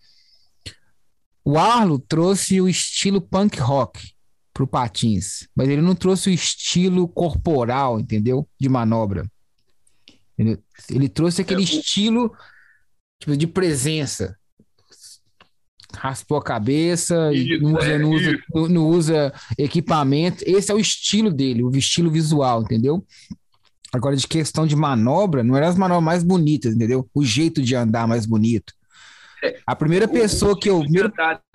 O Arlo trouxe o estilo punk rock pro Patins, mas ele não trouxe o estilo corporal, entendeu? De manobra. Ele, ele trouxe aquele é, estilo tipo, de presença. Raspou a cabeça, isso, não, usa, é, não, usa, não, usa, equipamento. Esse é o estilo dele, o estilo visual, entendeu? Agora, de questão de manobra, não eram as manobras mais bonitas, entendeu? O jeito de andar mais bonito. A primeira pessoa o que eu. Primeiro...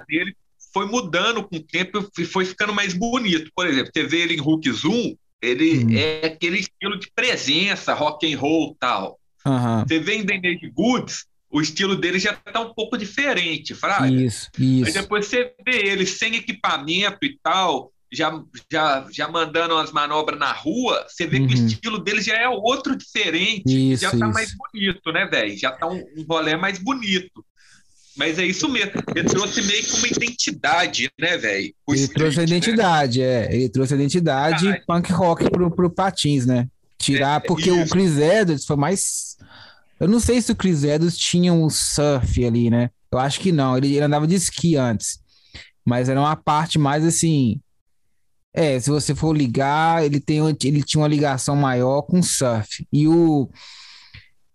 dele foi mudando com o tempo e foi ficando mais bonito. Por exemplo, você vê ele em Hulk Zoom, ele hum. é aquele estilo de presença, rock and roll tal. Uhum. Você vê em The Naked Goods, o estilo dele já está um pouco diferente, fraga. Isso, isso. Aí depois você vê ele sem equipamento e tal, já, já, já mandando umas manobras na rua, você vê uhum. que o uhum. estilo dele já é outro diferente, isso, já tá isso. mais bonito, né, velho? Já tá um, um rolê mais bonito. Mas é isso mesmo. Ele trouxe meio que uma identidade, né, velho? Ele street, trouxe a né? identidade, né? é. Ele trouxe a identidade ah, punk rock pro, pro Patins, né? Tirar, é, porque isso. o Chris Edwards foi mais. Eu não sei se o Chris Edwards tinha um surf ali, né? Eu acho que não. Ele, ele andava de esqui antes. Mas era uma parte mais assim. É, se você for ligar, ele, tem, ele tinha uma ligação maior com surf. E o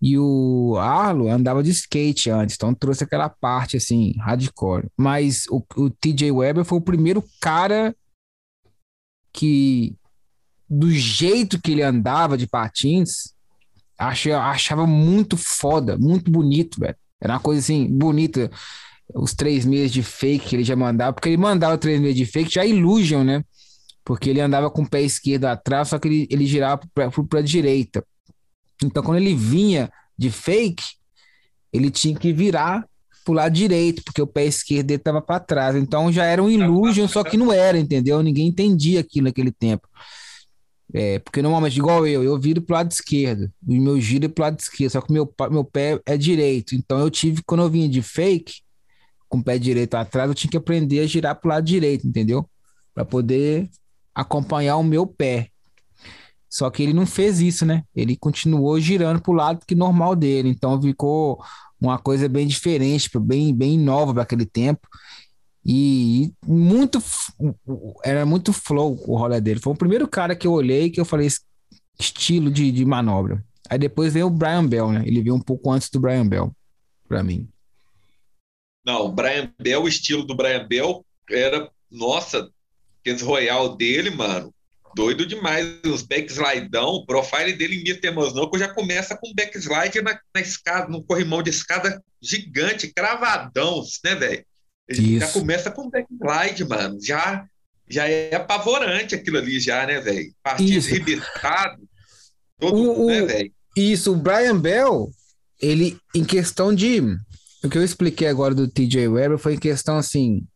e o Arlo andava de skate antes, então trouxe aquela parte assim, hardcore. Mas o, o TJ Weber foi o primeiro cara que, do jeito que ele andava de patins, achava, achava muito foda, muito bonito, velho. Era uma coisa assim, bonita. Os três meses de fake que ele já mandava, porque ele mandava três meses de fake já Illusion, né? Porque ele andava com o pé esquerdo atrás, só que ele, ele girava para a direita. Então, quando ele vinha de fake, ele tinha que virar pro lado direito, porque o pé esquerdo dele estava para trás. Então já era um illusion, só que não era, entendeu? Ninguém entendia aquilo naquele tempo. É, porque normalmente, igual eu, eu viro pro lado esquerdo, o meu giro é pro lado esquerdo, só que meu, meu pé é direito. Então eu tive, quando eu vinha de fake, com o pé direito atrás, eu tinha que aprender a girar pro lado direito, entendeu? Para poder acompanhar o meu pé. Só que ele não fez isso, né? Ele continuou girando para o lado que normal dele. Então ficou uma coisa bem diferente, bem, bem nova para aquele tempo. E muito era muito flow o rolê dele. Foi o primeiro cara que eu olhei que eu falei estilo de, de manobra. Aí depois veio o Brian Bell, né? Ele veio um pouco antes do Brian Bell, para mim. Não, o Brian Bell, o estilo do Brian Bell era, nossa, aqueles Royal dele, mano, doido demais. Os backslidão, o profile dele em Mr. Mosnoco já começa com backslide na, na escada, no corrimão de escada gigante, cravadão, né, velho? Já começa com backslide, mano. Já, já é apavorante aquilo ali, já, né, velho? Partido arrebentado. Todo, o, né, velho? Isso, o Brian Bell, ele, em questão de. O que eu expliquei agora do TJ Weber foi em questão assim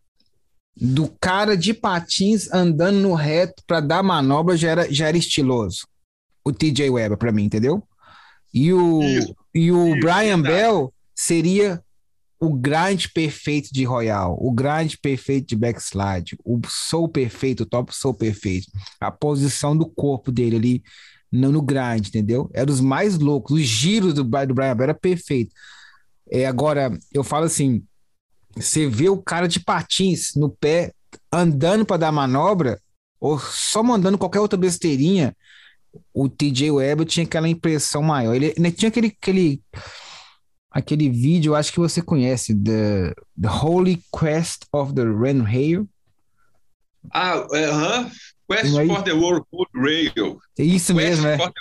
do cara de patins andando no reto para dar manobra já era, já era estiloso. O TJ Weber para mim, entendeu? E o, e o Isso, Brian verdade. Bell seria o grande perfeito de Royal, o grande perfeito de backslide, o soul perfeito, o top soul perfeito. A posição do corpo dele ali no, no grind, entendeu? Era os mais loucos. Os giros do, do Brian Bell era perfeito. É, agora, eu falo assim: você vê o cara de patins no pé andando para dar manobra, ou só mandando qualquer outra besteirinha, o TJ Webb tinha aquela impressão maior. Ele, ele tinha aquele, aquele, aquele vídeo, acho que você conhece, The, the Holy Quest of the Ren Rail. Ah, uh -huh. Quest Aí- for the World Rail. É isso Quest mesmo, é. the-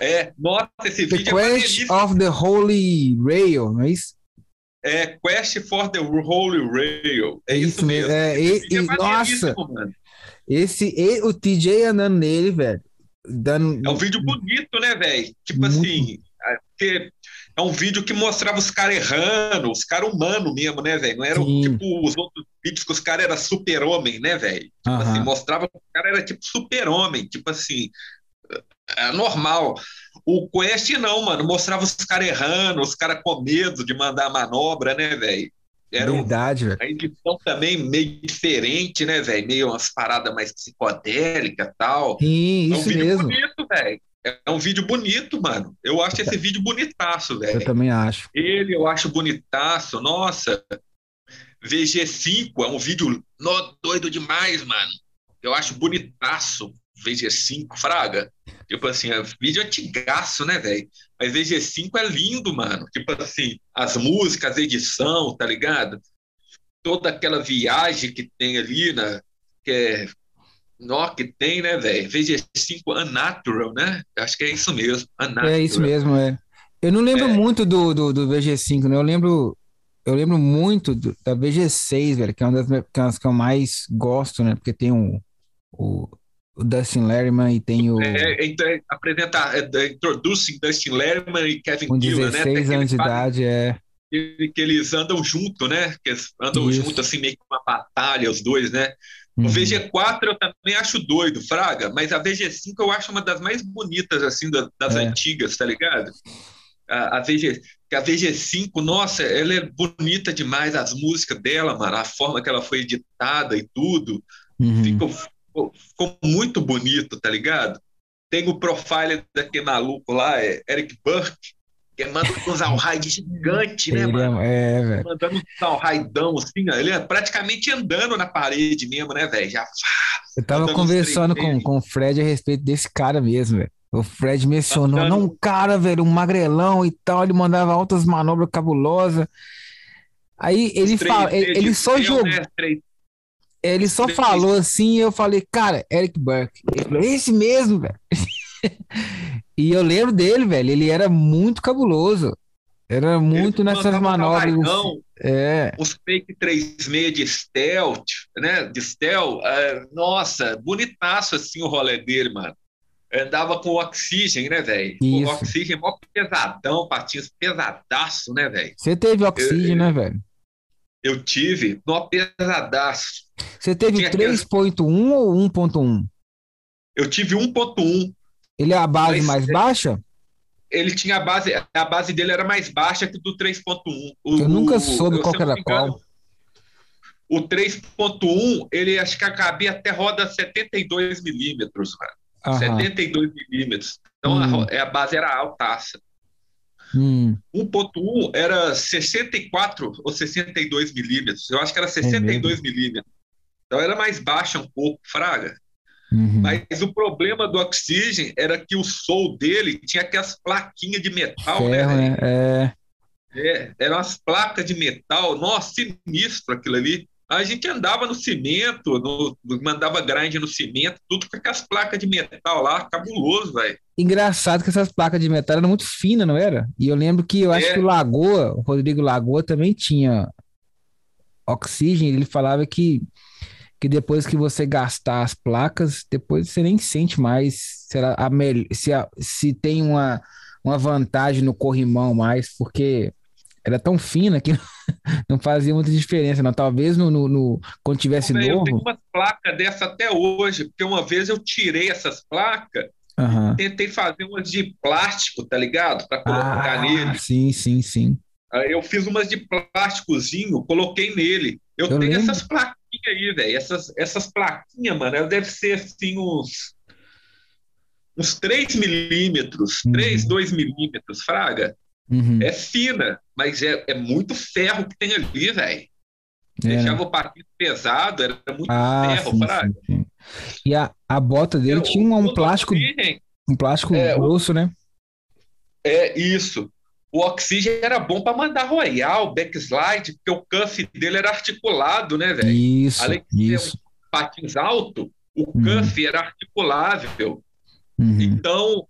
É, nossa, esse The vídeo é Quest maneiríssimo. of the Holy Rail, não é isso? É Quest for the Holy Rail. É, É isso, isso mesmo, é, e- é e- maneiríssimo, nossa. Esse, e- o TJ andando nele, velho. Dando, É um vídeo bonito, né, velho? Tipo Muito. assim, é, porque é um vídeo que mostrava os caras errando, os caras humanos mesmo, né, velho? Não era Sim. tipo os outros vídeos que os caras eram super-homem, né, velho? Tipo Aham. assim, mostrava que o cara era tipo super-homem, tipo assim, é normal. O Quest não, mano, mostrava os caras errando, os caras com medo de mandar a manobra, né, velho? Era Verdade, velho. a edição também meio diferente, né, velho? Meio umas paradas mais psicodélicas e tal. Sim, É um isso vídeo mesmo. bonito, velho. É um vídeo bonito, mano. Eu acho esse vídeo bonitaço, Eu velho. também acho. Ele eu acho bonitaço. Nossa, VG5 é um vídeo nó, doido demais, mano. Eu acho bonitaço VG5, fraga. Tipo assim, é vídeo antigaço, né, velho? Mas VG5 é lindo, mano. Tipo assim, as músicas, a edição, tá ligado? Toda aquela viagem que tem ali, né? Que é Nó que tem, né, velho? VG5 Unnatural, né? Acho que é isso mesmo. Unnatural. É isso mesmo, é. Eu não lembro É. muito do, do, do VG5, né? Eu lembro, eu lembro muito do- da VG6, velho, que é uma das que é que eu mais gosto, né? Porque tem o, o, o Dustin Lerman e tem o É, então, é, apresentar, é, é, Introducing Dustin Lerman e Kevin com Gillan, né? 16 Tem anos de idade, é. que, que eles andam junto, né? Que eles andam Isso. junto, assim, meio que uma batalha, os dois, né? Uhum. O VG4 eu também acho doido, Fraga, mas a VG5 eu acho uma das mais bonitas, assim, da- das É. antigas, tá ligado? A, a, VG, a VG5, nossa, ela é bonita demais, as músicas dela, mano, a forma que ela foi editada e tudo. Uhum. Ficou, ficou, muito bonito, tá ligado? Tem o profile daquele maluco lá, é Eric Burke, que manda usar um raio gigante, né, Ele mano? é, é, velho. Mandando usar um raidão, assim, ó. ele é praticamente andando na parede mesmo, né, velho? Já Eu tava uns conversando com, com o Fred a respeito desse cara mesmo, velho. O Fred mencionou, não, um cara, velho, um magrelão e tal, ele mandava altas manobras cabulosas. Aí ele, fala, ele, ele só céu, jogou, né? Ele só falou assim, e eu falei, cara, Eric Burke. Ele falou, esse mesmo, velho. e eu lembro dele, velho, ele era muito cabuloso. Era muito nessas manobras. assim. raidão, É, Os fake 36 de stealth, né? De stealth. é, nossa, bonitaço assim o rolê dele, mano. Andava com oxigênio, né, velho? O oxigênio mó pesadão, patinhos pesadaço, né, velho? você teve oxigênio, né, velho? Eu tive, nó pesadaço. Você teve Tinha aquelas- 3.1 ou 1.1? Eu tive 1.1. Ele é a base Mas- mais baixa? Ele tinha a base, a base dele era mais baixa que do 3.1. O- Eu nunca o- soube eu, qual era me engano, qual. O 3.1, ele acho que cabia até roda 72 milímetros, cara. Aham. 72 milímetros. Então a Hum. ro- é, a base era altaça. Hum, 1.1 era 64 ou 62 milímetros. Eu acho que era 62 milímetros. Então era mais baixa um pouco, fraga. uhum. Mas o problema do Oxygen era que o sol dele tinha aquelas plaquinhas de metal, né, né? É, É, eram as placas de metal, nossa, sinistro aquilo ali. A gente andava no cimento, no- mandava grind no cimento, tudo com aquelas placas de metal lá, cabuloso, velho. engraçado que essas placas de metal eram muito finas, não era? E eu lembro que eu acho É. que o Lagoa, o Rodrigo Lagoa também tinha oxigênio. Ele falava que, que depois que você gastar as placas, depois você nem sente mais se, a se, a- se tem uma, uma vantagem no corrimão mais, porque era tão fina que não fazia muita diferença, não. Talvez no, no, no- quando tivesse Véi, eu tenho novo. umas placas dessa até hoje, porque uma vez eu tirei essas placas, Aham. tentei fazer umas de plástico, tá ligado? Para colocar Ah, nele. sim, sim, sim. Eu fiz umas de plásticozinho, coloquei nele. Eu, Eu tenho lembro. essas plaquinhas aí, velho. Essas, essas plaquinhas, mano, devem ser assim uns. Uns 3 milímetros, Uhum. 3, 2 milímetros, fraga. Uhum. É fina, mas é, é muito ferro que tem ali, velho. É. Deixava o patinho pesado, era muito ah, ferro, sim, sim, sim. E a, a bota dele tinha um, um plástico, um plástico é, grosso, né? É isso. O oxigênio era bom para mandar royal, backslide, porque o cuff dele era articulado, né, velho? Isso, Além de isso. um patins alto, o uhum. cuff era articulável. Uhum. Então,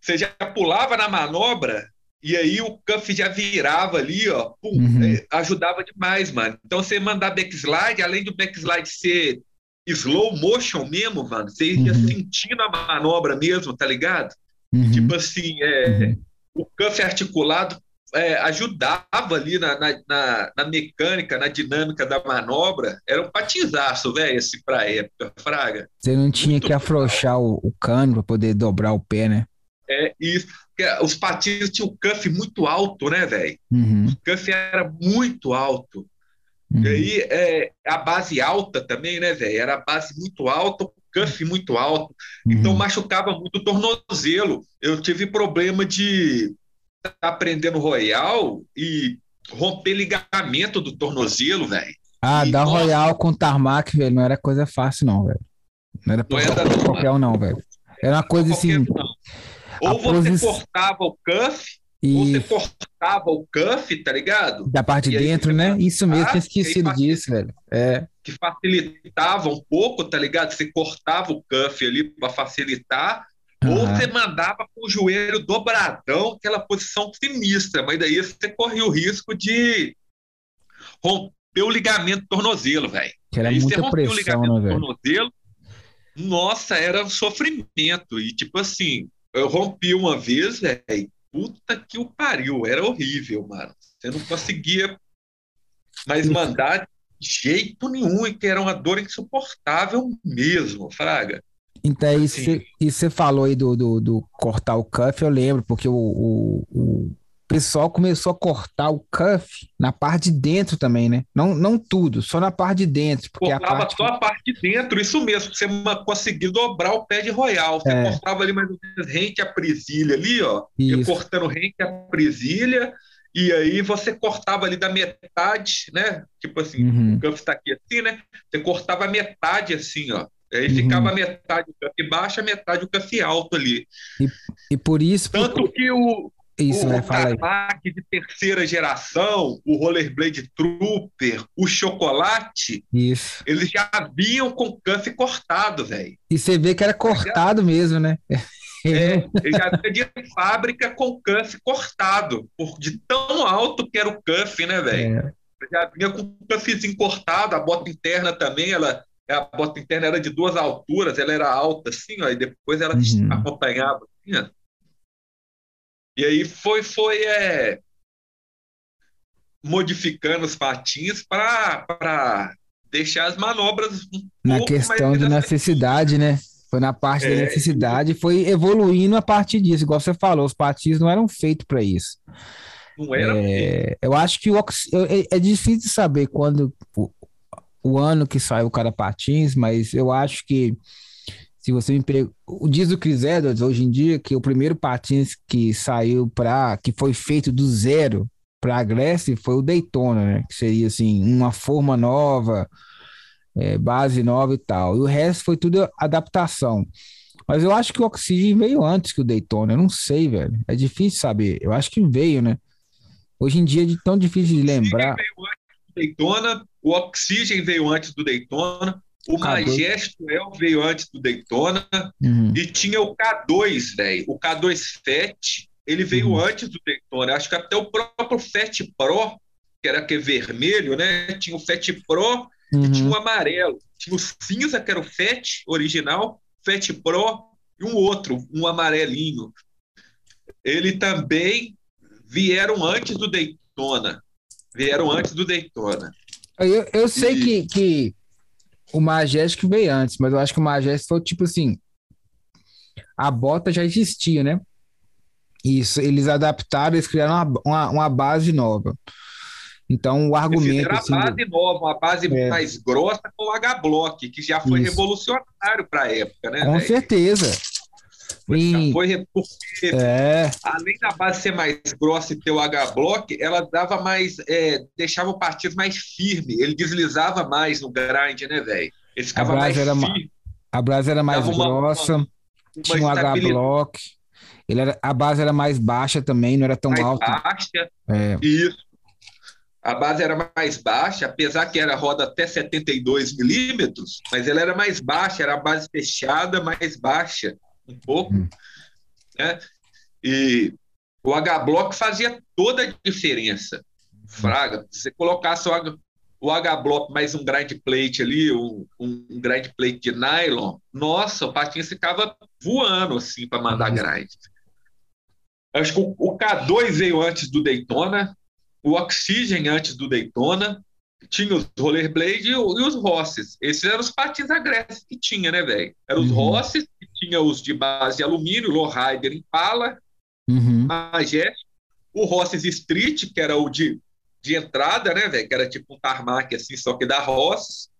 você já pulava na manobra e aí o cuff já virava ali, ó, pum, uhum. é, ajudava demais, mano. Então, você mandar backslide, além do backslide ser slow motion mesmo, mano, você ia uhum. sentindo a manobra mesmo, tá ligado? Uhum. Tipo assim, é, uhum. o cuff articulado é, ajudava ali na, na, na, mecânica, na dinâmica da manobra. Era um patinzaço, velho, esse pra época, Fraga. Você não tinha Muito que afrouxar o, o, cano para poder dobrar o pé, né? É isso. Os patins tinham o cuff muito alto, né, velho? Uhum. O cuff era muito alto. Uhum. E aí, é, a base alta também, né, velho? Era a base muito alta, cuff muito alto, então uhum. machucava muito o tornozelo. Eu tive problema de estar tá aprendendo Royal e romper ligamento do tornozelo, velho. Ah, dar Royal com tarmac, velho, não era coisa fácil, não, velho. Não era qualquer um, não, velho. Era uma coisa assim. Ou você posi... cortava o cuff, e... ou você cortava o cuff, tá ligado? Da parte de dentro, né? Isso mesmo, tinha esquecido disso, velho. É que facilitava um pouco, tá ligado? Você cortava o cuff ali para facilitar, uhum. ou você mandava com o joelho dobradão, aquela posição sinistra, mas daí você corria o risco de romper o ligamento do tornozelo, velho. Que era aí muita você pressão, o ligamento né, tornozelo, nossa, era um sofrimento. E tipo assim, eu rompi uma vez, velho, puta que o pariu, era horrível, mano. Você não conseguia mais mandar jeito nenhum, e que era uma dor insuportável mesmo, Fraga. Então, assim, e você falou aí do, do, do, cortar o cuff, eu lembro, porque o, o, o, pessoal começou a cortar o cuff na parte de dentro também, né? Não, não tudo, só na parte de dentro. Porque Cortava a parte... só a parte de dentro, isso mesmo, você conseguiu dobrar o pé de royal. Você é. cortava ali mais ou menos rente a presilha ali, ó. cortando rente a presilha e aí você cortava ali da metade, né? Tipo assim, uhum. o cuff está aqui assim, né? Você cortava a metade assim, ó. Aí uhum. ficava metade o cuff baixo, a metade o cuff alto ali. E, e por isso... Tanto por... que o, isso, o né? De terceira geração, o Rollerblade Trooper, o Chocolate, Isso. eles já vinham com cuff cortado, velho. E você vê que era cortado mesmo, né? É, ele já vinha de fábrica com cuff cortado, por, de tão alto que era o cuff, né, velho? É. Já vinha com o cuffzinho cortado, a bota interna também, ela, a bota interna era de duas alturas, ela era alta assim, ó, e depois ela uhum. acompanhava assim, ó. E aí foi, foi é, modificando os patins para deixar as manobras um na questão de necessidade, né? Foi na parte é, da necessidade, foi evoluindo a partir disso. Igual você falou, os patins não eram feitos para isso. Não era. É, eu acho que o, é, é difícil saber quando o, o ano que saiu o cara patins, mas eu acho que se você me pergunta, diz o Chris Edwards hoje em dia que o primeiro patins que saiu para que foi feito do zero para a Grécia foi o Daytona, né? Que seria assim uma forma nova, é, base nova e tal. E o resto foi tudo adaptação. Mas eu acho que o Oxygen veio antes que o Daytona. Eu não sei, velho. É difícil saber. Eu acho que veio, né? Hoje em dia é tão difícil de lembrar. Daytona, o Oxygen veio antes do Daytona, o Majestuel veio antes do Daytona uhum. e tinha o K2, velho. O K2 Fat, ele veio uhum. antes do Daytona. Acho que até o próprio Fat Pro, que era que vermelho, né? Tinha o Fat Pro uhum. e tinha o amarelo. Tinha o cinza, que era o FET original, FET Pro e um outro, um amarelinho. Ele também vieram antes do Daytona. Vieram antes do Daytona. Eu, eu sei e... que, que o Majestic veio antes, mas eu acho que o Majestic foi tipo assim. A bota já existia, né? Isso, eles adaptaram, eles criaram uma, uma, uma base nova. Então, o argumento. Era assim, a base nova, uma base é. mais grossa com o H-Block, que já foi Isso. revolucionário para a época, né? Com véio? certeza. Sim. Foi porque, é. além da base ser mais grossa e ter o H-Block, ela dava mais. É, deixava o partido mais firme. Ele deslizava mais no grind, né, velho? Ele ficava mais era firme. A base era mais uma, grossa, uma, uma tinha um H-Block. Ele era, a base era mais baixa também, não era tão mais alta. Baixa. É. Isso. A base era mais baixa, apesar que era roda até 72 milímetros, mas ela era mais baixa, era a base fechada, mais baixa, um pouco. Hum. Né? E o H-Block fazia toda a diferença. Fraga, se você colocasse o, H-Block mais um grind plate ali, um, um, grind plate de nylon, nossa, o patinho ficava voando assim para mandar uhum. grind. Acho que o, o K2 veio antes do Daytona, o Oxygen antes do Daytona, tinha os rollerblade e, e os Rosses. Esses eram os patins agressos que tinha, né, velho? Eram os uhum. Rosses, tinha os de base de alumínio, Lowrider Impala, uhum. Majestic, o Rosses Street, que era o de, de entrada, né, velho? Que era tipo um tarmac, assim, só que da Rosses.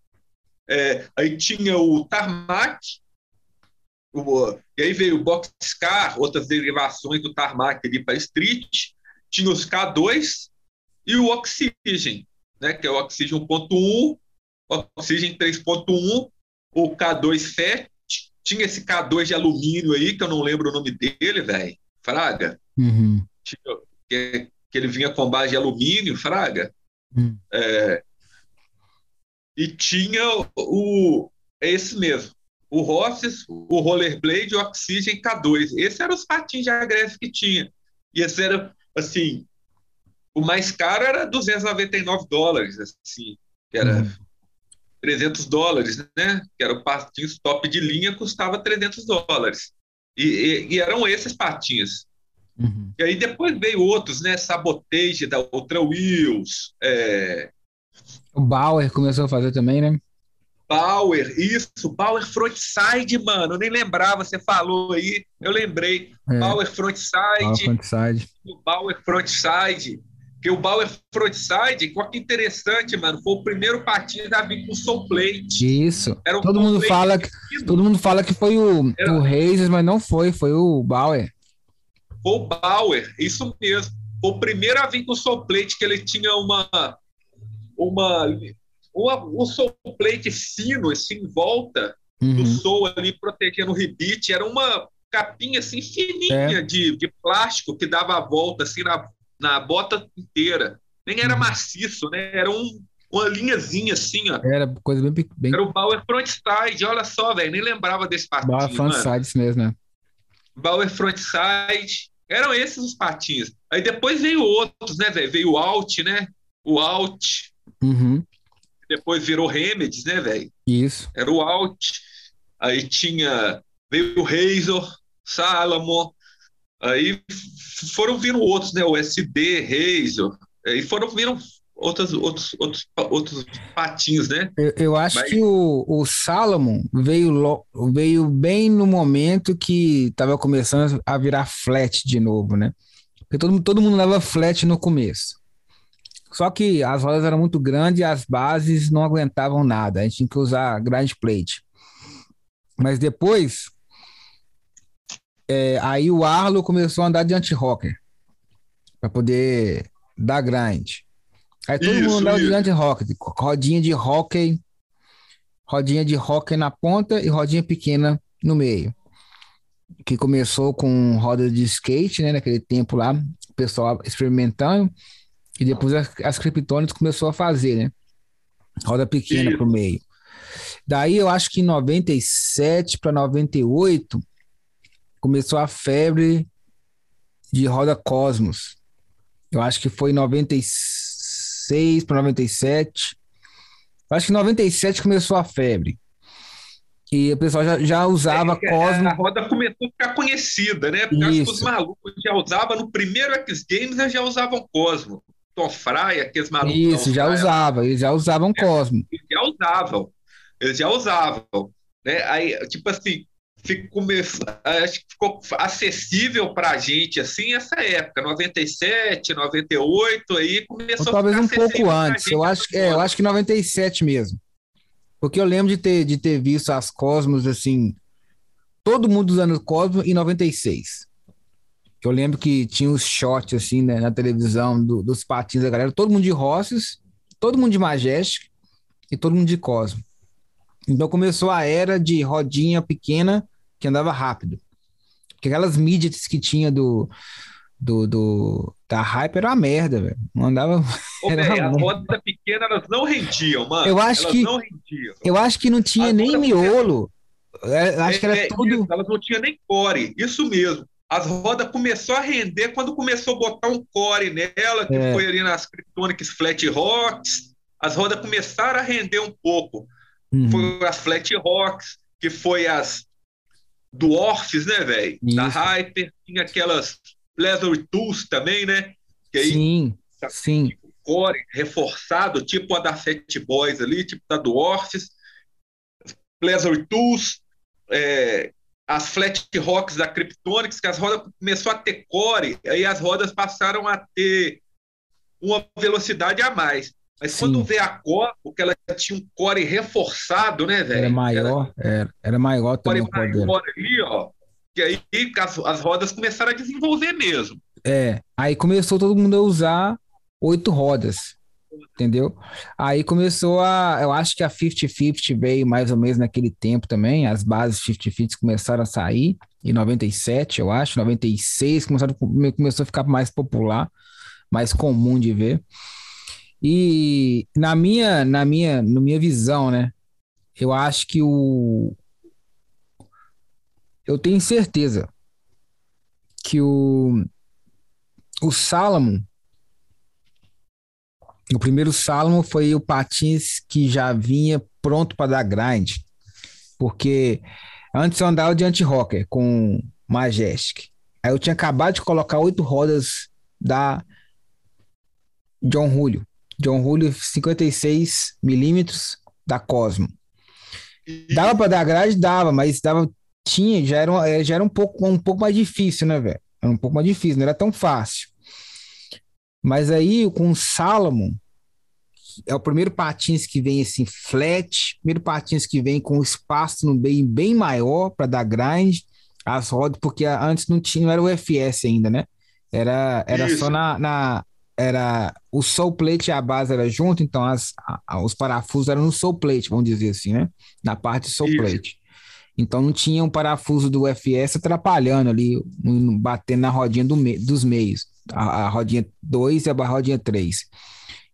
É, aí tinha o tarmac, o, e aí veio o Boxcar, outras derivações do tarmac ali para Street. Tinha os K2, e o Oxygen, né, que é o Oxygen 1.1, Oxygen 3.1, o K2 FET, tinha esse K2 de alumínio aí, que eu não lembro o nome dele, velho, Fraga, uhum. tinha, que, que, ele vinha com base de alumínio, Fraga, uhum. é, e tinha o, é esse mesmo, o Rosses, o Rollerblade o Oxygen K2. Esses eram os patins de agressivo que tinha. E esse era, assim, o mais caro era 299 dólares, assim, que era uhum. 300 dólares, né? Que era o patinhos top de linha, custava 300 dólares. E, e, e eram esses patins. Uhum. E aí depois veio outros, né? Sabotage da Ultra Wheels. É... O Bauer começou a fazer também, né? Bauer, isso, Bauer Frontside, mano, eu nem lembrava, você falou aí, eu lembrei. É. Bauer Frontside. Bauer Frontside. O Bauer Frontside. Porque o Bauer Frontside, que interessante, mano, foi o primeiro partido a vir com soul plate. Isso. Era todo mundo fala que todo mundo fala que foi o, Era... o Reis, mas não foi, foi o Bauer. Foi o Bauer, isso mesmo. Foi o primeiro a vir com soul plate que ele tinha uma uma, uma um soul plate fino assim em volta uhum. do soul ali protegendo o rebite, era uma capinha assim fininha é. de, de plástico que dava a volta assim na na bota inteira. Nem era uhum. maciço, né? Era um, uma linhazinha assim, ó. Era coisa bem. bem... Era o Bauer Frontside, olha só, velho. Nem lembrava desse patinho. Bauer Frontside, isso mesmo, né? Bauer Frontside. Eram esses os patinhos. Aí depois veio outros, né, velho? Veio o Alt, né? O Alt. Uhum. Depois virou Remedies, né, velho? Isso. Era o Alt. Aí tinha. Veio o Razor, Salomon. Aí foram vindo outros, né? O SD, Razor, e foram vindo outros, outros, outros, outros patinhos, né? Eu, eu acho Mas... que o, o Salomon veio, veio bem no momento que estava começando a virar flat de novo, né? Porque todo, todo mundo leva flat no começo. Só que as rodas eram muito grandes e as bases não aguentavam nada. A gente tinha que usar grande plate. Mas depois é, aí o Arlo começou a andar de anti-rocker para poder dar grind. Aí todo isso, mundo andava isso. de anti-rocker, rodinha de hockey, rodinha de hockey na ponta e rodinha pequena no meio. Que começou com roda de skate, né, naquele tempo lá, o pessoal experimentando, e depois as, as começou a fazer, né? Roda pequena para o meio. Daí eu acho que em 97 para 98 começou a febre de roda Cosmos. Eu acho que foi em 96 para 97. Eu acho que em 97 começou a febre. E o pessoal já, já usava é, Cosmos. A roda começou a ficar conhecida, né? Porque acho que os malucos já usavam no primeiro X Games, eles já usavam Cosmo. Tom Fry, aqueles malucos. Isso, já usava, eles já usavam é, Cosmo. Eles já usavam. Eles já usavam. Né? Aí, tipo assim, ficou, acho que ficou acessível para a gente assim essa época, 97, 98, aí começou Ou talvez um pouco antes. Eu acho, é, eu acho que 97 mesmo. Porque eu lembro de ter, de ter visto as Cosmos assim todo mundo usando Cosmo em 96. Eu lembro que tinha os shots assim né, na televisão do, dos patins da galera, todo mundo de Rosses, todo mundo de Majestic e todo mundo de Cosmo. Então começou a era de rodinha pequena que andava rápido. Porque aquelas midgets que tinha do, do, do da Hype era uma merda, velho. Não andava. Ô, véio, as rodas pequenas elas não rendiam, mano. Eu acho elas que não rendiam. Eu acho que não tinha as nem miolo. É, acho é, que era é, tudo. Isso, elas não tinham nem core, isso mesmo. As rodas começou a render quando começou a botar um core nela, que é. foi ali nas Kryptonics Flat Rocks. As rodas começaram a render um pouco. Uhum. Foi as Flat Rocks, que foi as Dwarfs, né, velho? Da Hyper, tinha aquelas Pleasure Tools também, né? Que aí, sim, sim. Tipo, core reforçado, tipo a da Fat Boys ali, tipo da Dwarfs. Pleasure Tools, é, as Flat Rocks da Kryptonics, que as rodas começou a ter core, aí as rodas passaram a ter uma velocidade a mais. Mas Sim. quando vê a core, porque ela tinha um core reforçado, né, velho? Era maior, era, era maior também o core maior ali, ó. E aí as, as rodas começaram a desenvolver mesmo. É, aí começou todo mundo a usar oito rodas, entendeu? Aí começou a, eu acho que a 50-50 veio mais ou menos naquele tempo também, as bases 50-50 começaram a sair, em 97, eu acho, 96 começaram, começou a ficar mais popular, mais comum de ver. E na minha, na minha, na minha visão, né? Eu acho que o eu tenho certeza que o o Salomon o primeiro Salomon foi o patins que já vinha pronto para dar grind, porque antes eu andava de anti-rocker com Majestic. Aí eu tinha acabado de colocar oito rodas da John Julio. John Julio 56 milímetros da Cosmo. Dava para dar grade? Dava, mas dava, tinha, já era, é, já era um, pouco, um pouco mais difícil, né, velho? Era um pouco mais difícil, não era tão fácil. Mas aí com o Salomon, é o primeiro patins que vem assim flat, primeiro patins que vem com espaço no bem bem maior para dar grind, as rodas, porque antes não tinha, não era o FS ainda, né? Era, era só na, na, era o soul plate e a base era junto, então as, a, os parafusos eram no soul plate, vamos dizer assim, né? Na parte plate. Então não tinha um parafuso do FS atrapalhando ali, batendo na rodinha do me, dos meios, a, a rodinha 2 e a rodinha 3.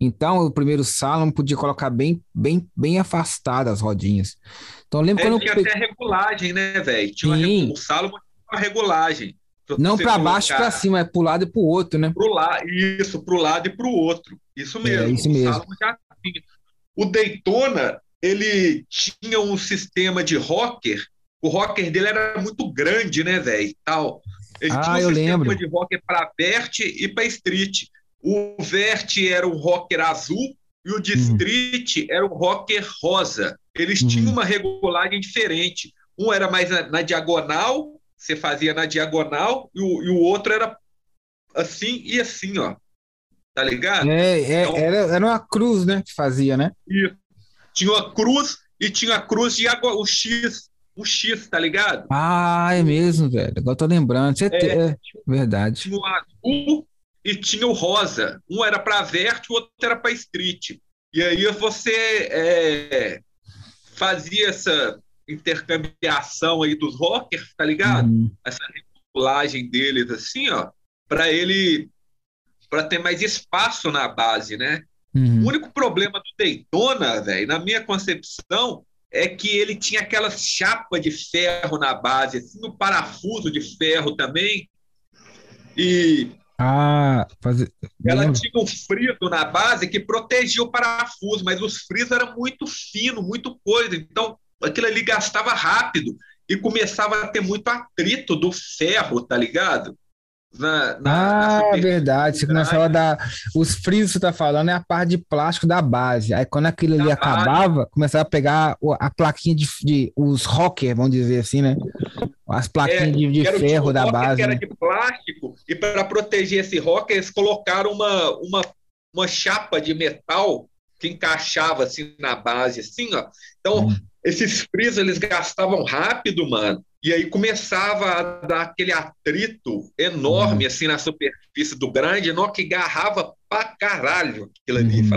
Então o primeiro salão podia colocar bem, bem, bem afastado as rodinhas. Então lembro é, quando tinha eu... até regulagem, né, velho? Tinha uma, o salão tinha uma regulagem. Não para baixo para cima, é para o lado e para o outro, né? Pro la... Isso, para o lado e para o outro. Isso é, mesmo. É isso mesmo. O, o Daytona, ele tinha um sistema de rocker. O rocker dele era muito grande, né, velho? Tal. Ele ah, tinha um eu sistema lembro. de rocker para vert e para street. O vert era o rocker azul e o de uhum. street era o rocker rosa. Eles uhum. tinham uma regulagem diferente. Um era mais na, na diagonal você fazia na diagonal e o, e o outro era assim e assim, ó. Tá ligado? É, é então, era, era uma cruz, né? Que fazia, né? Isso. Tinha uma cruz e tinha a cruz de água, o X, o X, tá ligado? Ah, é mesmo, velho. Agora tô lembrando. Você é, é, verdade. Tinha o azul e tinha o rosa. Um era para vert, o outro era para street. E aí você é, fazia essa intercambiação aí dos rockers, tá ligado? Uhum. Essa regulagem deles, assim, ó, para ele para ter mais espaço na base, né? Uhum. O único problema do Daytona, velho, na minha concepção, é que ele tinha aquela chapa de ferro na base, assim, no parafuso de ferro também. E ah, fazer... ela tinha um friso na base que protegia o parafuso, mas os frisos eram muito finos, muito coisa. Então, aquilo ali gastava rápido e começava a ter muito atrito do ferro, tá ligado? Na, na, ah, na verdade. Você começava a dar. Os frios que você tá falando é a parte de plástico da base. Aí quando aquilo ali da acabava, base. começava a pegar a plaquinha de, de, os rocker, vamos dizer assim, né? As plaquinhas é, de, de ferro da base. Que era né? de plástico, e para proteger esse rocker, eles colocaram uma, uma, uma chapa de metal que encaixava assim na base, assim, ó. Então, hum. Esses frios, eles gastavam rápido, mano. e aí começava a dar aquele atrito enorme, uhum. assim, na superfície do grande, não que garrava pra caralho aquilo ali. Uhum.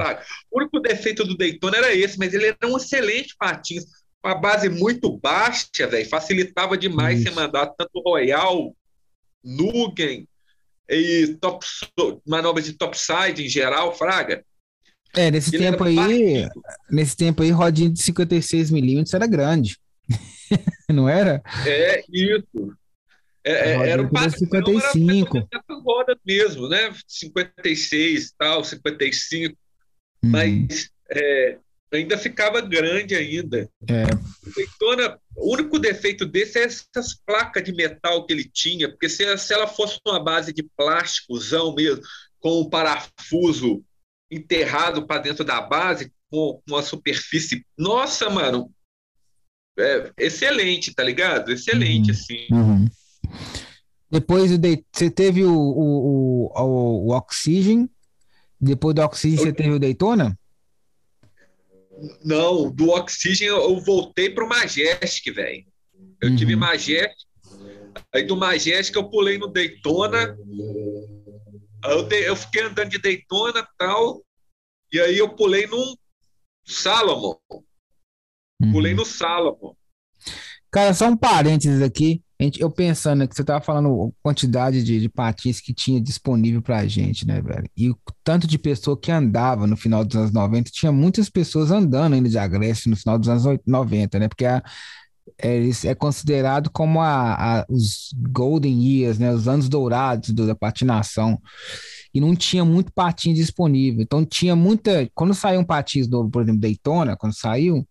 o único defeito do Daytona era esse, mas ele era um excelente patins, com a base muito baixa, velho, facilitava demais Isso. você mandar tanto Royal, Nugen e top, manobras de topside em geral, Fraga. É, nesse ele tempo aí, nesse tempo aí, rodinha de 56 milímetros era grande. não era? É, isso. É, é era o padrão, 55. Era roda mesmo, né? 56 tal, 55. Uhum. Mas é, ainda ficava grande ainda. É. O único defeito desse é essas placas de metal que ele tinha, porque se, se ela fosse uma base de plásticozão mesmo, com um parafuso enterrado para dentro da base, com uma superfície. Nossa, mano, é, excelente, tá ligado? Excelente, uhum. assim. Uhum. Depois você teve o, o, o, o Oxygen, depois do Oxygen você teve o Daytona? Não, do Oxygen eu voltei pro Majestic, velho. Eu uhum. tive Majestic, aí do Majestic eu pulei no Daytona, eu, de, eu fiquei andando de Daytona tal, e aí eu pulei num Salomon. Uhum. Pulei no Salomon. Cara, só um parênteses aqui. Eu pensando que você estava falando a quantidade de, de patins que tinha disponível para a gente, né, velho? E o tanto de pessoa que andava no final dos anos 90, tinha muitas pessoas andando ainda de Agreste no final dos anos 90, né? Porque a, é, é considerado como a, a, os Golden Years, né? Os anos dourados do, da patinação e não tinha muito patins disponível. Então tinha muita. Quando saiu um patins novo, por exemplo, Daytona, quando saiu,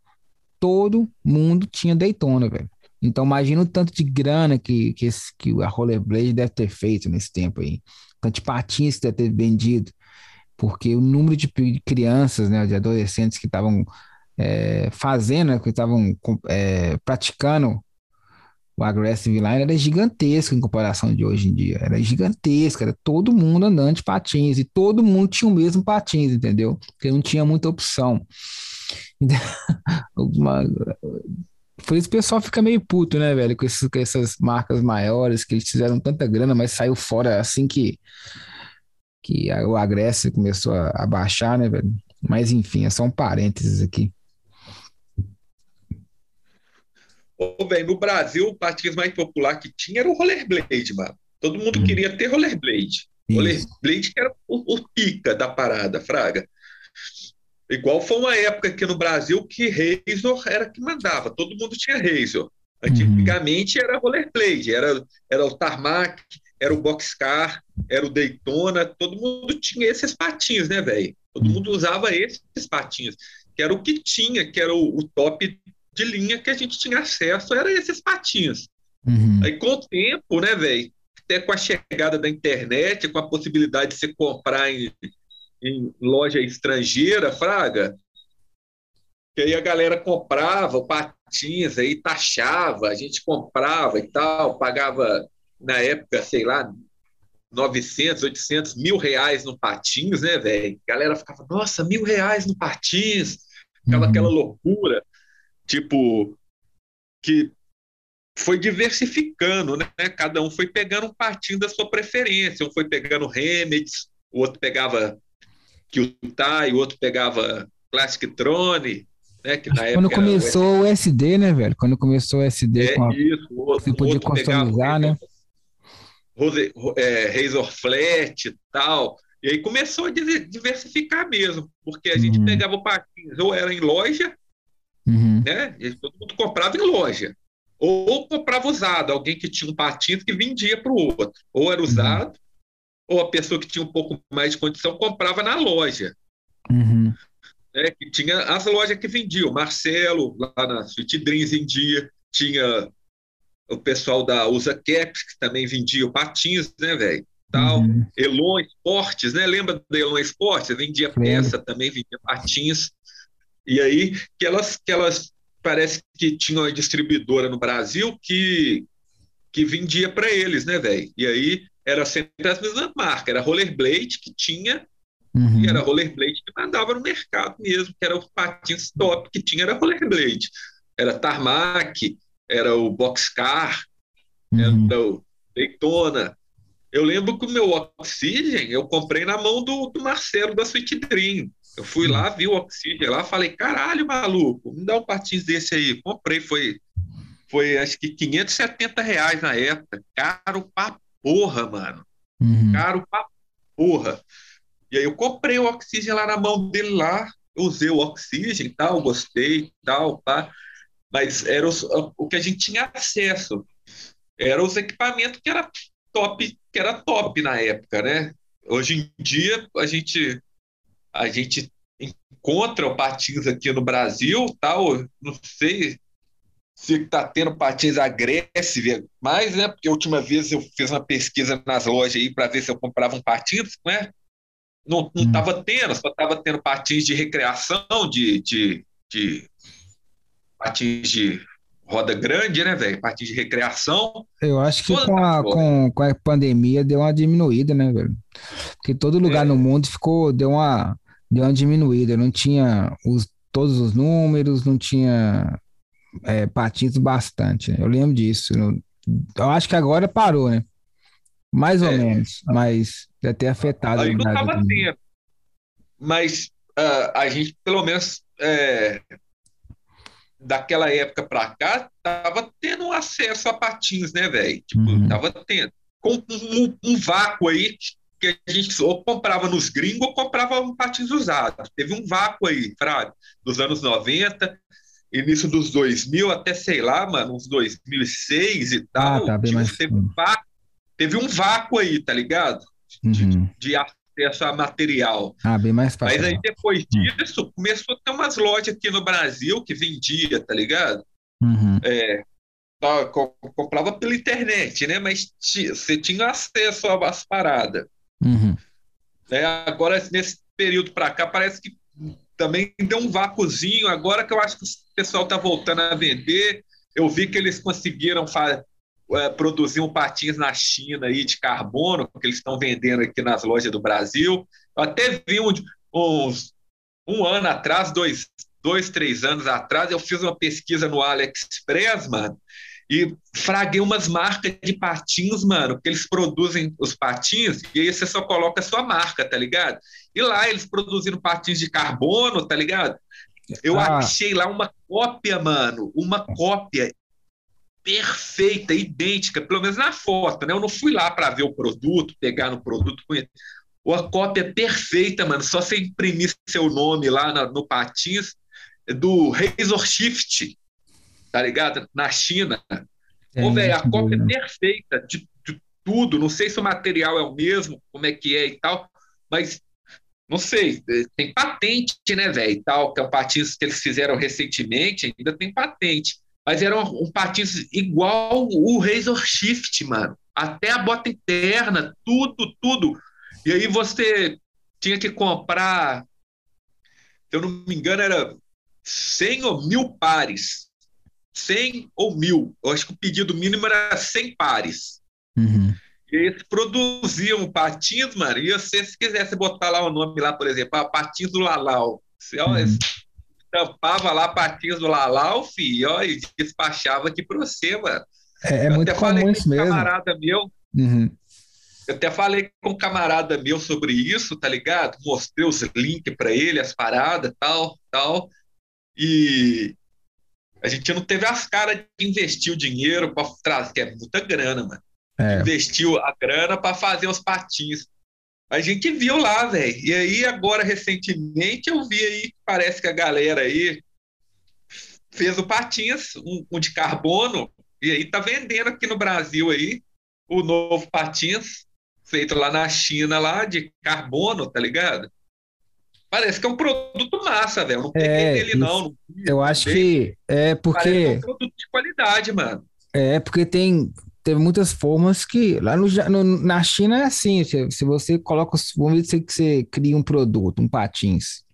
todo mundo tinha Daytona, velho. Então imagina o tanto de grana que, que, esse, que a Rollerblade deve ter feito nesse tempo aí. Tanto de patins que deve ter vendido. Porque o número de crianças, né, de adolescentes que estavam é, fazendo, né, que estavam é, praticando o Aggressive Line era gigantesco em comparação de hoje em dia. Era gigantesco, era todo mundo andando de patins e todo mundo tinha o mesmo patins, entendeu? Porque não tinha muita opção. Então, uma, por isso o pessoal fica meio puto, né, velho, com, esses, com essas marcas maiores que eles fizeram tanta grana, mas saiu fora assim que, que a, o Aggressive começou a, a baixar, né, velho? Mas enfim, é só um parênteses aqui. Velho, no Brasil, o patins mais popular que tinha era o rollerblade, mano. Todo mundo hum. queria ter rollerblade. Isso. Rollerblade que era o, o, pica da parada, fraga. Igual foi uma época aqui no Brasil que Razor era que mandava. Todo mundo tinha Razor. Antigamente uhum. era rollerblade, era, era o Tarmac, era o Boxcar, era o Daytona. Todo mundo tinha esses patins, né, velho? Todo uhum. mundo usava esses patins, que era o que tinha, que era o, o top de linha que a gente tinha acesso era esses patins. Uhum. Aí com o tempo, né, velho, até com a chegada da internet, com a possibilidade de você comprar em, em loja estrangeira, fraga, que aí a galera comprava patins, aí taxava, a gente comprava e tal, pagava na época, sei lá, 900, 800, mil reais no patins, né, velho? A galera ficava, nossa, mil reais no patins, ficava uhum. aquela loucura tipo, que foi diversificando, né? Cada um foi pegando um patinho da sua preferência. Um foi pegando Remedies, o outro pegava Kyutai, o outro pegava Classic Trone, né? Que na Quando começou o SD, né, velho? Quando começou o SD, é, com isso, o outro, você podia customizar, né? Rose, é, Razor Flat e tal. E aí começou a diversificar mesmo, porque a gente uhum. pegava o patinho, ou era em loja, Uhum. Né? E todo mundo comprava em loja. Ou comprava usado, alguém que tinha um patins que vendia para o outro. Ou era uhum. usado, uhum. ou a pessoa que tinha um pouco mais de condição comprava na loja. Uhum. Né? Que tinha as lojas que vendiam. Marcelo, lá na Sweet Dreams, vendia. Tinha o pessoal da Usa Caps, que também vendia patins, né, velho? Tal. Uhum. Elon Esportes, né? Lembra do Elon Esportes? Vendia peça, também vendia patins. E aí que elas, que elas parece que tinham uma distribuidora no Brasil que, que vendia para eles, né, velho? E aí era sempre as mesmas marcas, era Rollerblade que tinha, uhum. e era Rollerblade que mandava no mercado mesmo, que era o patins top que tinha, era Rollerblade. Era Tarmac, era o Boxcar, uhum. era o Daytona. Eu lembro que o meu Oxygen eu comprei na mão do, do Marcelo da Sweet Dream. Eu fui lá, vi o Oxygen lá, falei, caralho, maluco, me dá um patins desse aí. Comprei, foi, foi acho que 570 reais na época. Caro pra porra, mano. Uhum. Caro pra porra. E aí eu comprei o Oxygen lá na mão dele lá, usei o Oxygen e tal, gostei tal, pá. Mas era os, o que a gente tinha acesso. Era os equipamentos que era top, que era top na época, né? Hoje em dia a gente a gente encontra patins aqui no Brasil, tal, não sei se está tendo patins agressivos, mas, né, porque a última vez eu fiz uma pesquisa nas lojas aí para ver se eu comprava um patins, né? Não estava hum. tendo, só estava tendo patins de recreação, de, de, de patins de roda grande, né, velho? Patins de recreação. Eu acho que com a, com, com a pandemia deu uma diminuída, né, velho? Porque todo lugar é. no mundo ficou, deu uma, deu uma diminuída. Não tinha os, todos os números, não tinha é, patins bastante. Né? Eu lembro disso. Eu, eu acho que agora parou, né? Mais ou é. menos, mas deve ter afetado. Aí não estava tendo. Mas uh, a gente, pelo menos, é, daquela época para cá, tava tendo acesso a patins, né, velho? Tipo, uhum. tava tendo. Com um, um, vácuo aí que a gente ou comprava nos gringos ou comprava um patins usado. Teve um vácuo aí, Fraga, dos anos 90, início dos 2000 até, sei lá, mano, uns 2006 e tal. Ah, tá bem mais... teve, um vácuo, teve um vácuo aí, tá ligado? De, uhum. de acesso a material. Ah, bem mais fácil. Mas aí depois hum. disso, uhum. começou a ter umas lojas aqui no Brasil que vendia, tá ligado? Uhum. É, tá, comprava pela internet, né? Mas você tinha acesso às paradas. Uhum. É, agora, nesse período para cá, parece que também deu um vácuozinho. Agora que eu acho que o pessoal está voltando a vender, eu vi que eles conseguiram é, produzir um patins na China aí de carbono, que eles estão vendendo aqui nas lojas do Brasil. Eu até vi um, uns, um ano atrás, dois, dois, três anos atrás, eu fiz uma pesquisa no AliExpress, mano, e fraguei umas marcas de patins, mano, que eles produzem os patins, e aí você só coloca a sua marca, tá ligado? E lá eles produzindo patins de carbono, tá ligado? Eu ah. achei lá uma cópia, mano, uma cópia perfeita, idêntica, pelo menos na foto, né? Eu não fui lá para ver o produto, pegar no produto, ou a cópia perfeita, mano, só você imprimir seu nome lá no, no patins do Razor Shift, tá ligado? Na China. É, Ô, velho, a cópia é perfeita de, de, tudo. Não sei se o material é o mesmo, como é que é e tal, mas não sei, tem patente, né, velho, e tal, que é um patins que eles fizeram recentemente, ainda tem patente. Mas era um, um patins igual o Razor Shift, mano. Até a bota interna, tudo, tudo. E aí você tinha que comprar, se eu não me engano, era 100 ou mil pares 100 ou mil. Eu acho que o pedido mínimo era 100 pares. Uhum. E eles produziam patins, mano, e você, se quisesse botar lá o nome lá, por exemplo, ah, patins do Lalau, você uhum. tampava lá patins do Lalau, filho, ó, e despachava aqui para você, mano. É, é muito comum isso mesmo. camarada meu, uhum. eu até falei com um camarada meu sobre isso, tá ligado? Mostrei os links para ele, as paradas, tal, tal, e a gente não teve as caras de investir o dinheiro para trazer, que é muita grana, mano. É. Investiu a grana para fazer os patins. A gente viu lá, velho. E aí, agora, recentemente, eu vi aí, parece que a galera aí fez o patins, um, um de carbono, e aí tá vendendo aqui no Brasil aí o novo patins, feito lá na China, lá de carbono, tá ligado? Parece que é um produto massa, velho. Não peguei é, dele, não. não. Eu acho que é porque. Parece é um produto de qualidade, mano. É, porque tem. Teve muitas formas que. Lá no, no na China é assim: se, se você coloca. Vamos dizer que você cria um produto, um patins,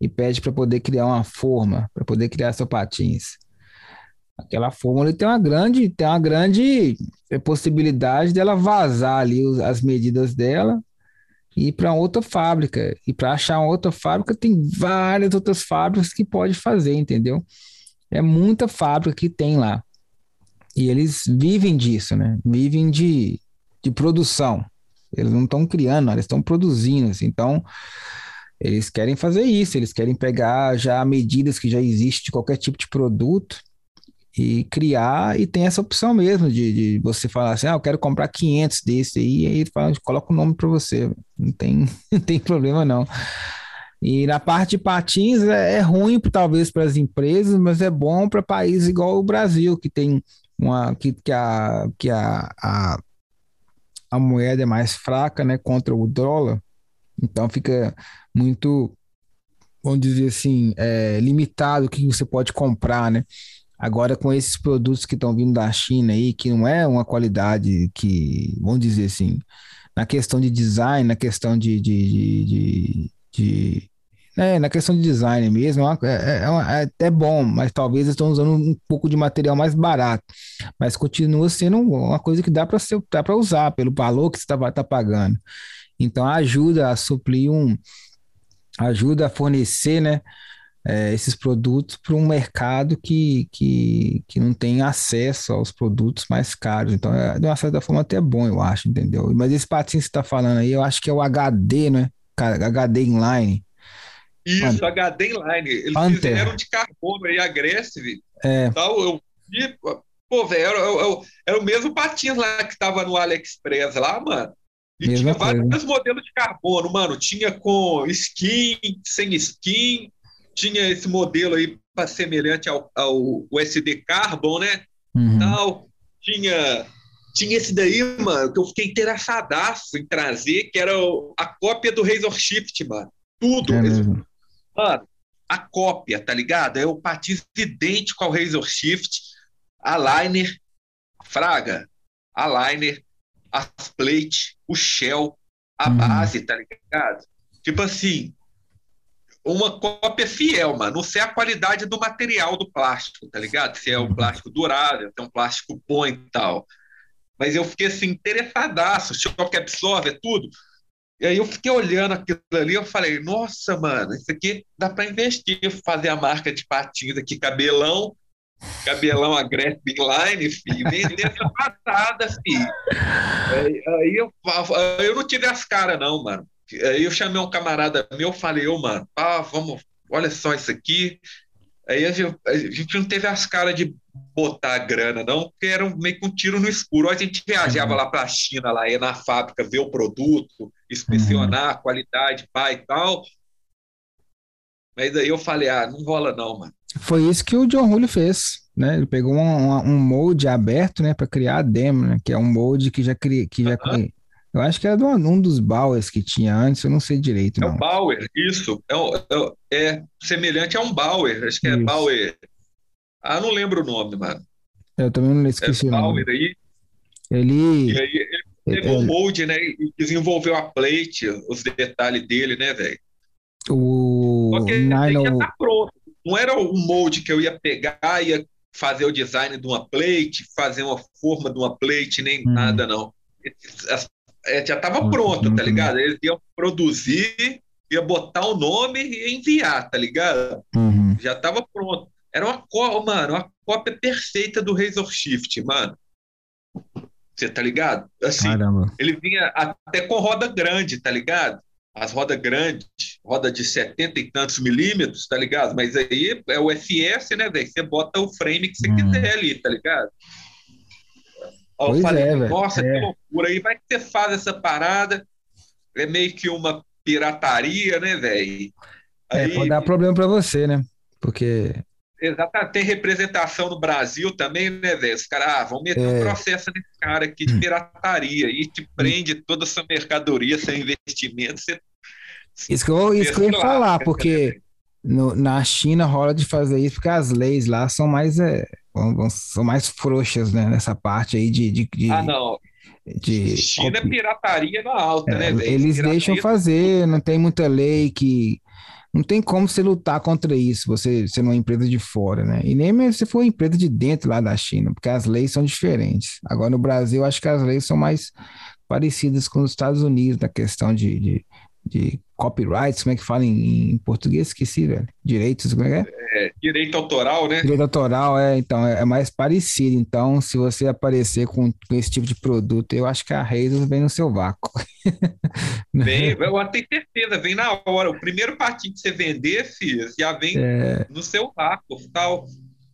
e pede para poder criar uma forma, para poder criar seu patins. Aquela forma tem uma grande, tem uma grande possibilidade dela vazar ali as medidas dela ir para outra fábrica. E para achar uma outra fábrica, tem várias outras fábricas que pode fazer, entendeu? É muita fábrica que tem lá. E eles vivem disso, né? Vivem de, de produção. Eles não estão criando, eles estão produzindo. Assim. Então, eles querem fazer isso, eles querem pegar já medidas que já existem de qualquer tipo de produto e criar, e tem essa opção mesmo de, de você falar assim, ah, eu quero comprar 500 desse aí, e aí fala, coloca o nome para você, não tem, não tem problema não. E na parte de patins é, é ruim talvez para as empresas, mas é bom para países igual o Brasil, que tem uma que, que, a, que a, a, a moeda é mais fraca né, contra o dólar, então fica muito, vamos dizer assim, é, limitado o que você pode comprar, né? Agora, com esses produtos que estão vindo da China aí, que não é uma qualidade que, vamos dizer assim, na questão de design, na questão de. de, de, de é, na questão de design mesmo, é, é, é, é, bom, mas talvez estão usando um pouco de material mais barato. Mas continua sendo uma coisa que dá para usar pelo valor que você está tá pagando. Então ajuda a suprir um. ajuda a fornecer, né? É, esses produtos para um mercado que, que, que não tem acesso aos produtos mais caros. Então, é, de uma certa forma, até bom, eu acho, entendeu? Mas esse patinho que você está falando aí, eu acho que é o HD, né? HD inline. Isso. HD inline. Eles Panther. fizeram de carbono aí, agressive. É. Então, eu vi, pô, velho, era, o mesmo patins lá que estava no AliExpress lá, mano. E Mesma tinha coisa. vários modelos de carbono, mano. Tinha com skin, sem skin, tinha esse modelo aí semelhante ao, ao USD Carbon, né? Uhum. Tal. Tinha, tinha esse daí, mano, que eu fiquei interessadaço em trazer, que era a cópia do Razor Shift, mano. Tudo. É mano, a cópia, tá ligado? É o patins idêntico ao Razor Shift, a liner, fraga, a liner, as plate, o shell, a uhum. base, tá ligado? Tipo assim, uma cópia fiel, mano. Não sei a qualidade do material do plástico, tá ligado? Se é um plástico durável, se é um plástico bom e tal. Mas eu fiquei assim, interessadaço, choque absorve, é tudo. E aí eu fiquei olhando aquilo ali, eu falei, nossa, mano, isso aqui dá para investir, fazer a marca de patins aqui, cabelão, cabelão agressivo inline, filho, vender essa parada, filho. Aí, aí eu, eu não tive as caras, não, mano. Aí eu chamei um camarada meu, falei, ô, oh, mano, ah, vamos, olha só isso aqui. Aí a gente, a gente não teve as caras de botar a grana, não, porque era meio que um tiro no escuro. Aí a gente viajava uhum. lá para a China, lá ia na fábrica ver o produto, inspecionar a qualidade, pai e tal. Mas aí eu falei, ah, não rola não, mano. Foi isso que o John Julio fez, né? Ele pegou um, um molde aberto, né, para criar a demo, né? Que é um molde que já cria, que já uhum. Eu acho que era do, um dos Bauers que tinha antes, eu não sei direito. Não. É o Bauer, isso. É, é, é semelhante a um Bauer, acho que é isso. Bauer. Ah, não lembro o nome, mano. Eu também não esqueci é o nome. Bauer aí. Ele. E aí ele pegou o é, molde, né? E desenvolveu a plate, os detalhes dele, né, velho? O. Só que ele já tá pronto. Não era o molde que eu ia pegar, ia fazer o design de uma plate, fazer uma forma de uma plate, nem hum. nada, não. As é, já estava pronto, tá ligado? Eles iam produzir, ia botar o nome e enviar, tá ligado? Uhum. Já estava pronto. Era uma cópia, mano, uma cópia perfeita do Razor Shift, mano. Você tá ligado? Assim, Caramba. ele vinha até com roda grande, tá ligado? As rodas grandes, roda de 70 e tantos milímetros, tá ligado? Mas aí é o FS, né, velho? Você bota o frame que você uhum. quiser ali, tá ligado? Pois eu falei, é, nossa, é. que loucura. Aí vai que você faz essa parada, é meio que uma pirataria, né, velho? É, pode dar problema para você, né? Porque. Exatamente, tem representação no Brasil também, né, velho? Os caras ah, vão meter é. um processo nesse cara aqui de pirataria e te prende toda essa mercadoria, seu investimento. Você... Isso que eu, isso que eu ia falar, porque no, na China rola de fazer isso, porque as leis lá são mais. É são mais frouxas, né, nessa parte aí de, de, de ah, não. De, China é pirataria na alta, é, né? Eles deixam fazer, não tem muita lei que. Não tem como você lutar contra isso, você sendo uma empresa de fora, né? E nem mesmo se for uma empresa de dentro lá da China, porque as leis são diferentes. Agora, no Brasil, acho que as leis são mais parecidas com os Estados Unidos, na questão de, de, de copyrights, como é que fala em, em português? Esqueci, velho. Direitos, como é que é? é, direito autoral, né? Direito autoral, é, então, é, é mais parecido. Então, se você aparecer com, com, esse tipo de produto, eu acho que a Razor vem no seu vácuo. Vem, eu tenho certeza, vem na hora. O primeiro patinho que você vender, filho, já vem é... no seu vácuo, tal,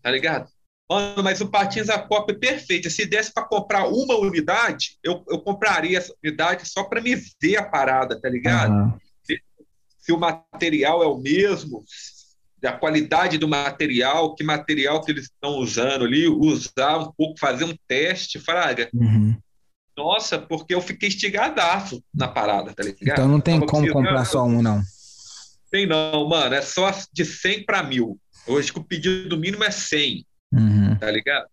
tá ligado? Mano, mas o patins a copa é perfeito. Se desse para comprar uma unidade, eu, eu compraria essa unidade só para me ver a parada, tá ligado? Uhum. Se, se, o material é o mesmo, a qualidade do material, que material que eles estão usando ali, usar um pouco, fazer um teste, Fraga. Uhum. Nossa, porque eu fiquei estigadaço na parada, tá ligado? Então não tem como comprar só um, não. Tem não, mano. É só de 100 para mil. Hoje que o pedido mínimo é 100. Uhum. Tá ligado?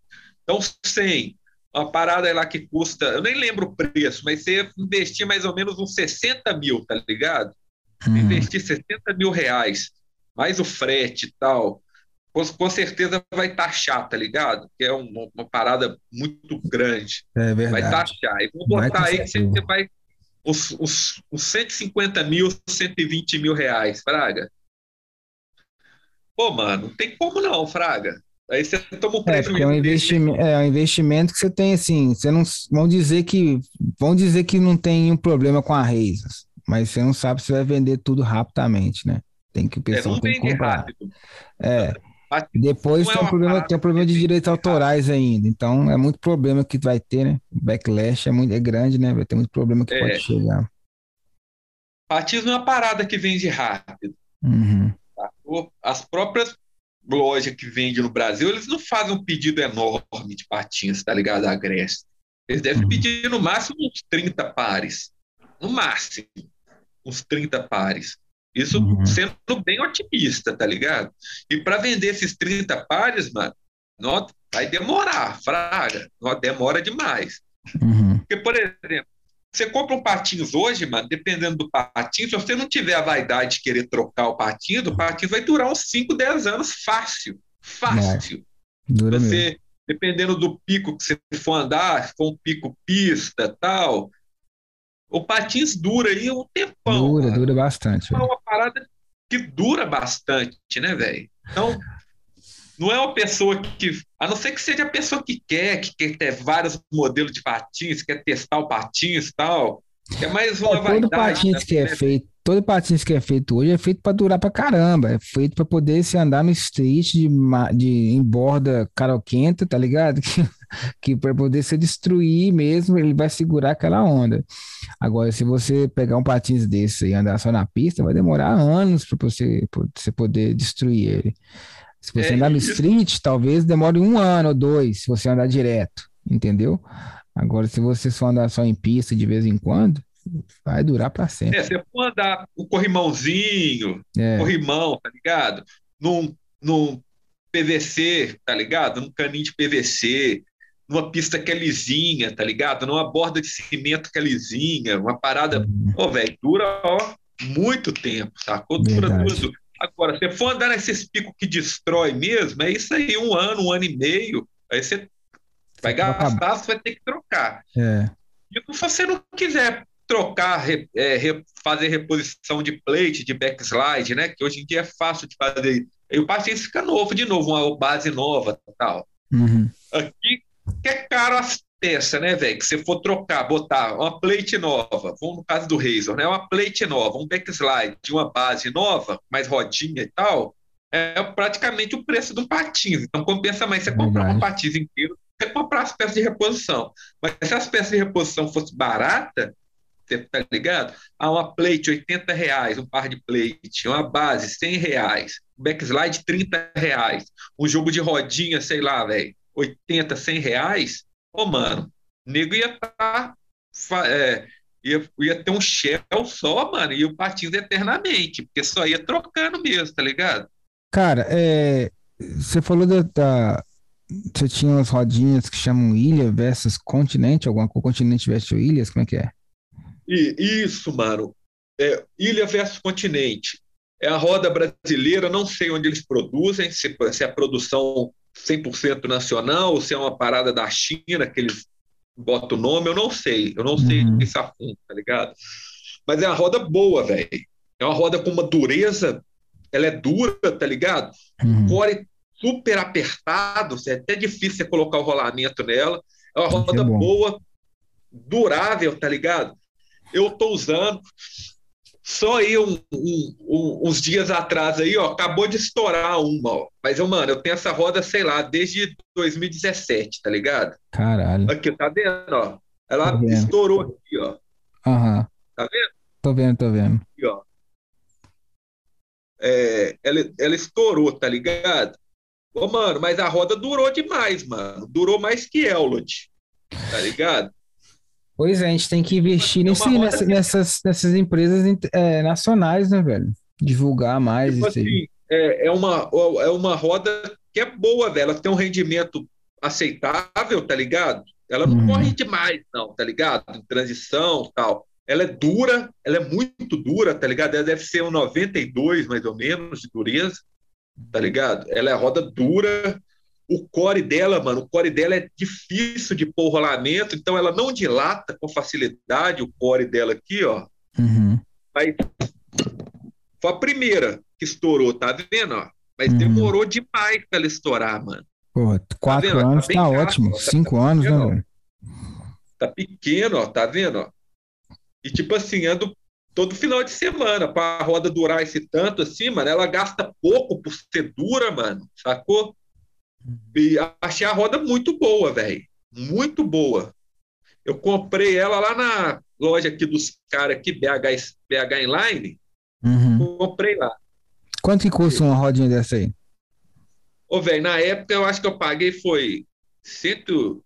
Então, 100. Uma parada lá que custa, eu nem lembro o preço, mas você investir mais ou menos uns 60 mil, tá ligado? Uhum. Investir 60 mil reais, mais o frete e tal, com, com certeza vai taxar, tá ligado? Que é uma, uma parada muito grande. É verdade. Vai taxar. E vou botar aí que você vai os, os, os 150 mil, 120 mil reais, Fraga. Pô, mano, não tem como não, Fraga. Aí você toma o é, prejuízo. É, é um investimento, é um investimento que você tem assim, você não vão dizer que vão dizer que não tem um problema com a Reisas, mas você não sabe se vai vender tudo rapidamente, né? Tem que o pessoal é, tem que comprar. Rápido. É. Depois tem, um problema, tem um problema de direitos autorais ainda. Então é muito problema que vai ter, né? O backlash é muito é grande, né? Vai ter muito problema que é. pode chegar. Batismo é uma parada que vende rápido. Uhum. As próprias loja que vende no Brasil, eles não fazem um pedido enorme de patins, tá ligado? A Grécia. Eles devem uhum. pedir no máximo uns 30 pares. No máximo, uns 30 pares. Isso uhum. sendo bem otimista, tá ligado? E para vender esses 30 pares, mano, não, vai demorar, fraga. Não, demora demais. Uhum. Porque, por exemplo, você compra um patins hoje, mano, dependendo do patins, se você não tiver a vaidade de querer trocar o patins, o patins vai durar uns 5, 10 anos fácil. Fácil. Dura você, mesmo. dependendo do pico que você for andar, se for um pico pista tal, o patins dura aí um tempão. Dura, mano. dura bastante. É uma parada que dura bastante, né, velho? Então, não é uma pessoa que, a não ser que seja a pessoa que quer, que quer ter vários modelos de patins, quer testar o patins e tal. É mais uma é, vaidade. Todo patins né? que é feito, todo patins que é feito hoje é feito para durar para caramba, é feito para poder se andar no street de, de em borda caroquenta, tá ligado? Que, que para poder se destruir mesmo, ele vai segurar aquela onda. Agora, se você pegar um patins desse e andar só na pista, vai demorar anos para você, você poder destruir ele. Se você é andar no street, talvez demore um ano ou dois, se você andar direto, entendeu? Agora, se você só andar só em pista de vez em quando, vai durar para sempre. É, você pode andar o corrimãozinho, é. corrimão, tá ligado? Num, num PVC, tá ligado? Num caninho de PVC, numa pista que é lisinha, tá ligado? Numa borda de cimento que é lisinha, uma parada. Uhum. Ô, velho, dura ó, muito tempo, sacou? Dura, dura, Agora, se for andar nesses picos que destrói mesmo, é isso aí, um ano, um ano e meio. Aí você vai gastar, você vai ter que trocar. É. E se você não quiser trocar, é, fazer reposição de plate, de backslide, né? Que hoje em dia é fácil de fazer. E o paciente fica novo de novo, uma base nova tal. Uhum. Aqui que é caro as peça, né, velho? Que você for trocar, botar uma plate nova, vamos no caso do Razor, né? Uma plate nova, um backslide de uma base nova, mais rodinha e tal, é praticamente o preço do patins. Então compensa mais você comprar um patins inteiro você comprar as peças de reposição. Mas se as peças de reposição fossem baratas, você tá ligado? Ah, uma plate, 80 reais, um par de plate, uma base, 100 reais, backslide, 30 reais, um jogo de rodinha, sei lá, velho, 80, 100 reais, Ô, mano, o nego ia estar. Tá, é, ia, ia ter um shell só, mano, e o Patins eternamente, porque só ia trocando mesmo, tá ligado? Cara, é, você falou da, da, Você tinha umas rodinhas que chamam ilha versus continente, alguma coisa, continente versus ilhas, como é que é? E, isso, mano. É, ilha versus continente. É a roda brasileira, não sei onde eles produzem, se, se é a produção 100% nacional, ou se é uma parada da China que eles botam o nome, eu não sei. Eu não uhum. sei esse assunto, tá ligado? Mas é uma roda boa, velho. É uma roda com uma dureza ela é dura, tá ligado? Uhum. O core super apertado, é até difícil você colocar o rolamento nela. É uma roda é boa, durável, tá ligado? Eu tô usando. Só aí um, um, um, uns dias atrás aí, ó, acabou de estourar uma, ó. Mas, eu, mano, eu tenho essa roda, sei lá, desde 2017, tá ligado? Caralho. Aqui, tá vendo, ó? Ela estourou aqui, ó. Aham. Uhum. Tá vendo? Tô vendo, tô vendo. Aqui, ó. É, ela, ela estourou, tá ligado? Ô, mano, mas a roda durou demais, mano. Durou mais que Elliot, tá ligado? Pois é, a gente tem que investir nesse, nessa, nessas, nessas empresas é, nacionais, né, velho? Divulgar mais tipo isso assim, aí. É, é, uma, é uma roda que é boa, velho. Ela tem um rendimento aceitável, tá ligado? Ela não uhum. corre demais, não, tá ligado? Em transição tal. Ela é dura, ela é muito dura, tá ligado? Ela deve ser um 92, mais ou menos, de dureza, tá ligado? Ela é roda dura, o core dela, mano, o core dela é difícil de pôr rolamento, então ela não dilata com facilidade o core dela aqui, ó. Uhum. Mas foi a primeira que estourou, tá vendo? Ó? Mas uhum. demorou demais pra ela estourar, mano. Pô, quatro tá anos tá, tá ótimo. Ó, Cinco tá anos, pequeno, né, velho? Tá pequeno, ó, tá vendo? Ó? E tipo assim, ando todo final de semana para a roda durar esse tanto assim, mano. Ela gasta pouco por ser dura, mano, sacou? E achei a roda muito boa, velho. Muito boa. Eu comprei ela lá na loja aqui dos caras aqui, BH, BH Inline. Uhum. Comprei lá. Quanto que custa uma rodinha dessa aí? Ô, velho, na época eu acho que eu paguei foi cento...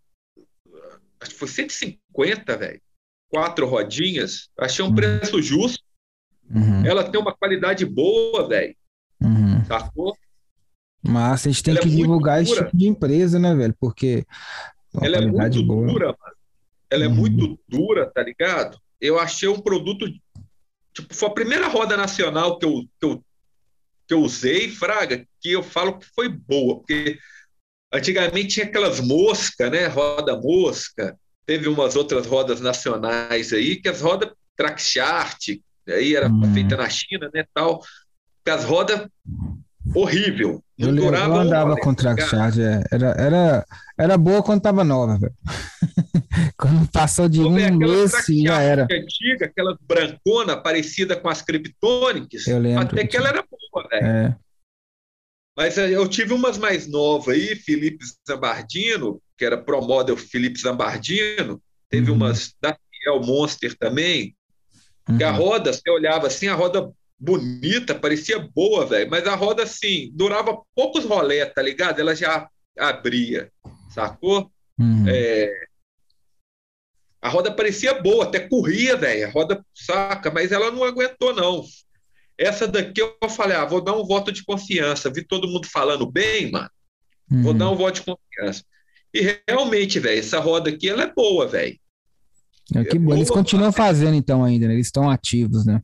Acho que foi 150, velho. Quatro rodinhas. Achei um uhum. preço justo. Uhum. Ela tem uma qualidade boa, velho. Uhum. Sacou? Mas a gente tem ela é que é divulgar esse tipo de empresa, né, velho? Porque. Ela é muito boa. dura, mano. Ela é uhum. muito dura, tá ligado? Eu achei um produto. Tipo, foi a primeira roda nacional que eu, que eu, que eu usei, Fraga, que eu falo que foi boa, porque antigamente tinha aquelas moscas, né? Roda mosca. Teve umas outras rodas nacionais aí, que as rodas track chart, aí era uhum. feita na China, né, tal. Que as rodas horrível. Eu, eu andava com track charge, é. era, era, era boa quando tava nova, velho. quando passou de um mês, já era. Antiga, aquela brancona parecida com as Kryptonics, eu lembro, até que ela era boa, velho. É. Mas eh, eu tive umas mais novas aí, Felipe Zambardino, que era Pro Model Felipe Zambardino, teve uhum. umas da Fiel Monster também, uhum. que a uhum. roda, você olhava assim, a roda bonita, parecia boa, velho. Mas a roda, assim, durava poucos rolés, tá ligado? Ela já abria, sacou? Uhum. É... A roda parecia boa, até corria, velho. A roda saca, mas ela não aguentou, não. Essa daqui eu falei, ah, vou dar um voto de confiança. Vi todo mundo falando bem, mano. Uhum. Vou dar um voto de confiança. E realmente, velho, essa roda aqui, ela é boa, velho. É, que é bom. Eles continuam fazendo, então, ainda, né? Eles estão ativos, né?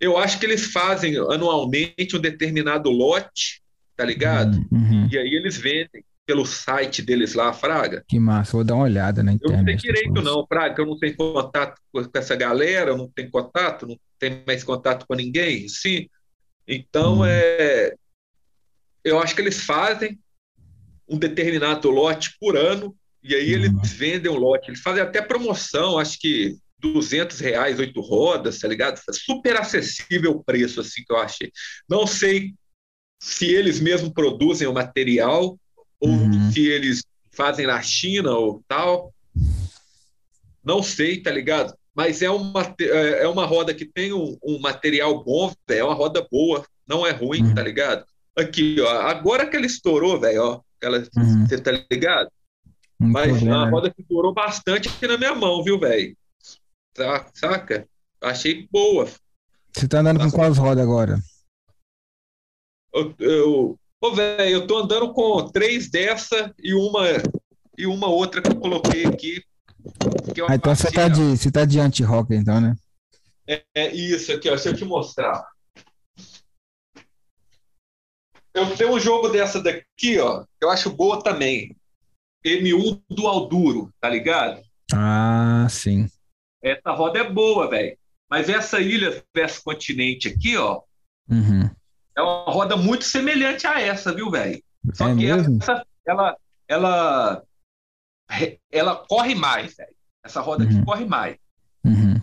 Eu acho que eles fazem anualmente um determinado lote, tá ligado? Uhum. E aí eles vendem pelo site deles lá, Fraga. Que massa, vou dar uma olhada na internet. Eu não tenho direito não, Fraga, que eu não tenho contato com essa galera, eu não tenho contato, não tenho mais contato com ninguém, sim. Então, uhum. é, eu acho que eles fazem um determinado lote por ano, e aí eles uhum. vendem um lote, eles fazem até promoção, acho que 200 reais, oito rodas, tá ligado? Super acessível o preço, assim, que eu achei. Não sei se eles mesmos produzem o material ou uhum. se eles fazem na China ou tal. Não sei, tá ligado? Mas é uma, é, é uma roda que tem um, um material bom, é uma roda boa, não é ruim, uhum. tá ligado? Aqui, ó, agora que ela estourou, velho, ó, ela, uhum. você tá ligado? Muito Mas é uma roda que durou bastante aqui na minha mão, viu, velho? Tá, saca? Achei boa. Você tá andando com quais rodas agora? Eu, eu, Ô, velho, eu tô andando com três dessa e uma e uma outra que eu coloquei aqui. Que é ah, então você tá, de, você tá de anti-rock, então, né? É, é, isso aqui, ó. Deixa eu te mostrar. Eu tenho um jogo dessa daqui, ó. Eu acho boa também. M1 Dual Duro, tá ligado? Ah, sim. Essa roda é boa, velho. Mas essa ilha versus continente aqui, ó, uhum. é uma roda muito semelhante a essa, viu, velho? Só é que mesmo? essa, ela, ela, ela corre mais, velho. Essa roda uhum. aqui corre mais. Uhum.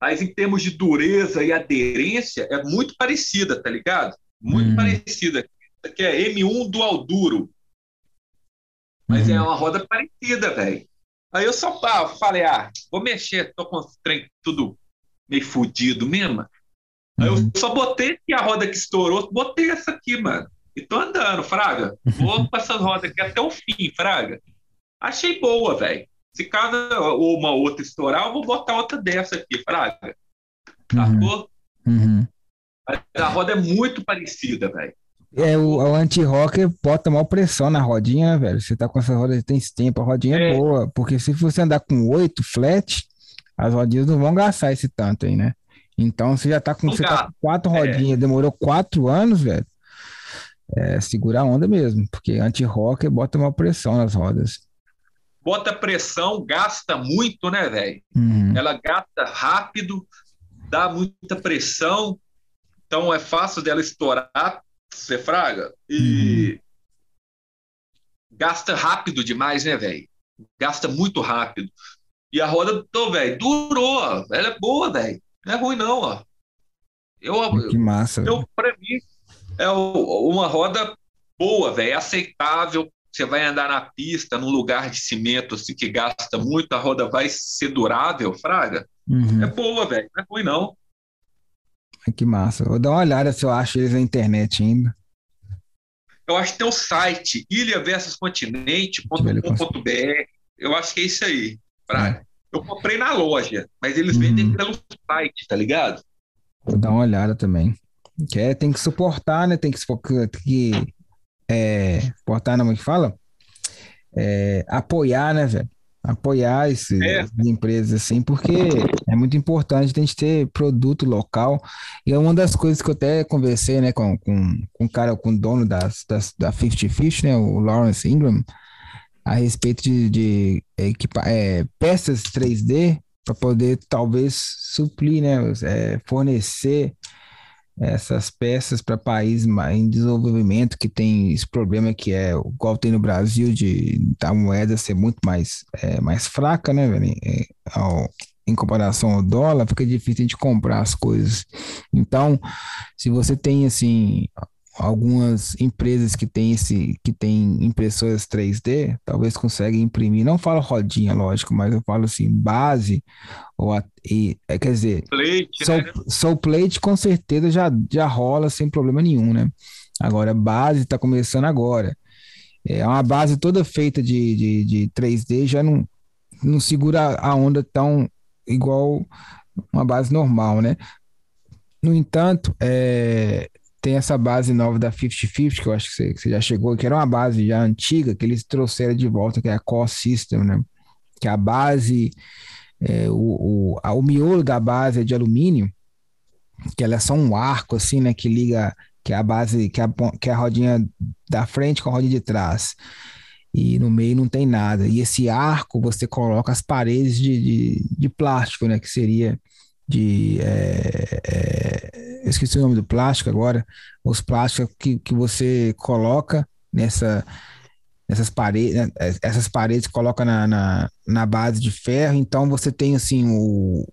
Mas em termos de dureza e aderência, é muito parecida, tá ligado? Muito uhum. parecida. Essa aqui é M1 Dual Duro. Mas é uhum. uma roda parecida, velho. Aí eu só falei, ah, vou mexer, tô com o trem tudo meio fudido mesmo. Aí eu uhum. só botei aqui a roda que estourou, botei essa aqui, mano. E tô andando, Fraga. Vou com essas rodas aqui até o fim, Fraga. Achei boa, velho. Se cada uma outra estourar, eu vou botar outra dessa aqui, Fraga. Sacou? Uhum. A roda é muito parecida, velho. É, o, o anti-rocker bota maior pressão na rodinha, né, velho? Você tá com essa roda tem esse tempo, a rodinha é. é boa. Porque se você andar com oito flat, as rodinhas não vão gastar esse tanto aí, né? Então você já tá com, você tá com quatro é. rodinhas, é. demorou quatro anos, velho. É, segura a onda mesmo, porque anti-rocker bota uma pressão nas rodas. Bota pressão, gasta muito, né, velho? Uhum. Ela gasta rápido, dá muita pressão, então é fácil dela estourar, você fraga, e uhum. gasta rápido demais, né, velho? Gasta muito rápido. E a roda, tô, velho, durou, ela é boa, velho. Não é ruim, não, ó. Eu, que massa. Eu, pra mim, é uma roda boa, velho, é aceitável. Você vai andar na pista, num lugar de cimento assim, que gasta muito, a roda vai ser durável, fraga. Uhum. É boa, velho, não é ruim, não. Que massa. Vou dar uma olhada se eu acho eles na internet ainda. Eu acho que tem o site ilhaversuscontinente.com.br. Eu acho que é isso aí, fraga. É. Eu comprei na loja, mas eles uhum. vendem pelo site, tá ligado? Vou dar uma olhada também. Que é, tem que suportar, né? Tem que, que é, suportar, não, é que fala? É, apoiar, né, velho? Apoiar esse, é. as empresas assim, porque é muito importante a gente ter produto local. E é uma das coisas que eu até conversei, né, com, com, com o cara, com o dono das, das, da 50 Fish, né, o Lawrence Ingram a respeito de, de equipa, é, peças 3D para poder talvez suprir, né, é, fornecer essas peças para países em desenvolvimento que tem esse problema que é igual tem no Brasil de a moeda ser muito mais, é, mais fraca, né, velho? É, ao, em comparação ao dólar, fica difícil de comprar as coisas. Então, se você tem assim algumas empresas que têm esse que tem impressoras 3D, talvez conseguem imprimir, não falo rodinha, lógico, mas eu falo assim, base ou a, e, é, quer dizer, plate, soul, né? soul plate com certeza já já rola sem problema nenhum, né? Agora base está começando agora. É uma base toda feita de, de, de 3D já não não segura a onda tão igual uma base normal, né? No entanto, é, tem essa base nova da 50-50, que eu acho que você, que você, já chegou, que era uma base já antiga, que eles trouxeram de volta, que é a Core System, né? Que a base, é, o, o, a, o miolo da base é de alumínio, que ela é só um arco, assim, né? Que liga, que é a base, que é a, que é a rodinha da frente com a rodinha de trás. E no meio não tem nada. E esse arco você coloca as paredes de, de, de plástico, né? Que seria de. É, é, eu esqueci o nome do plástico agora. Os plásticos que, que você coloca nessa, paredes, né, essas paredes coloca na, na, na, base de ferro. Então você tem assim o.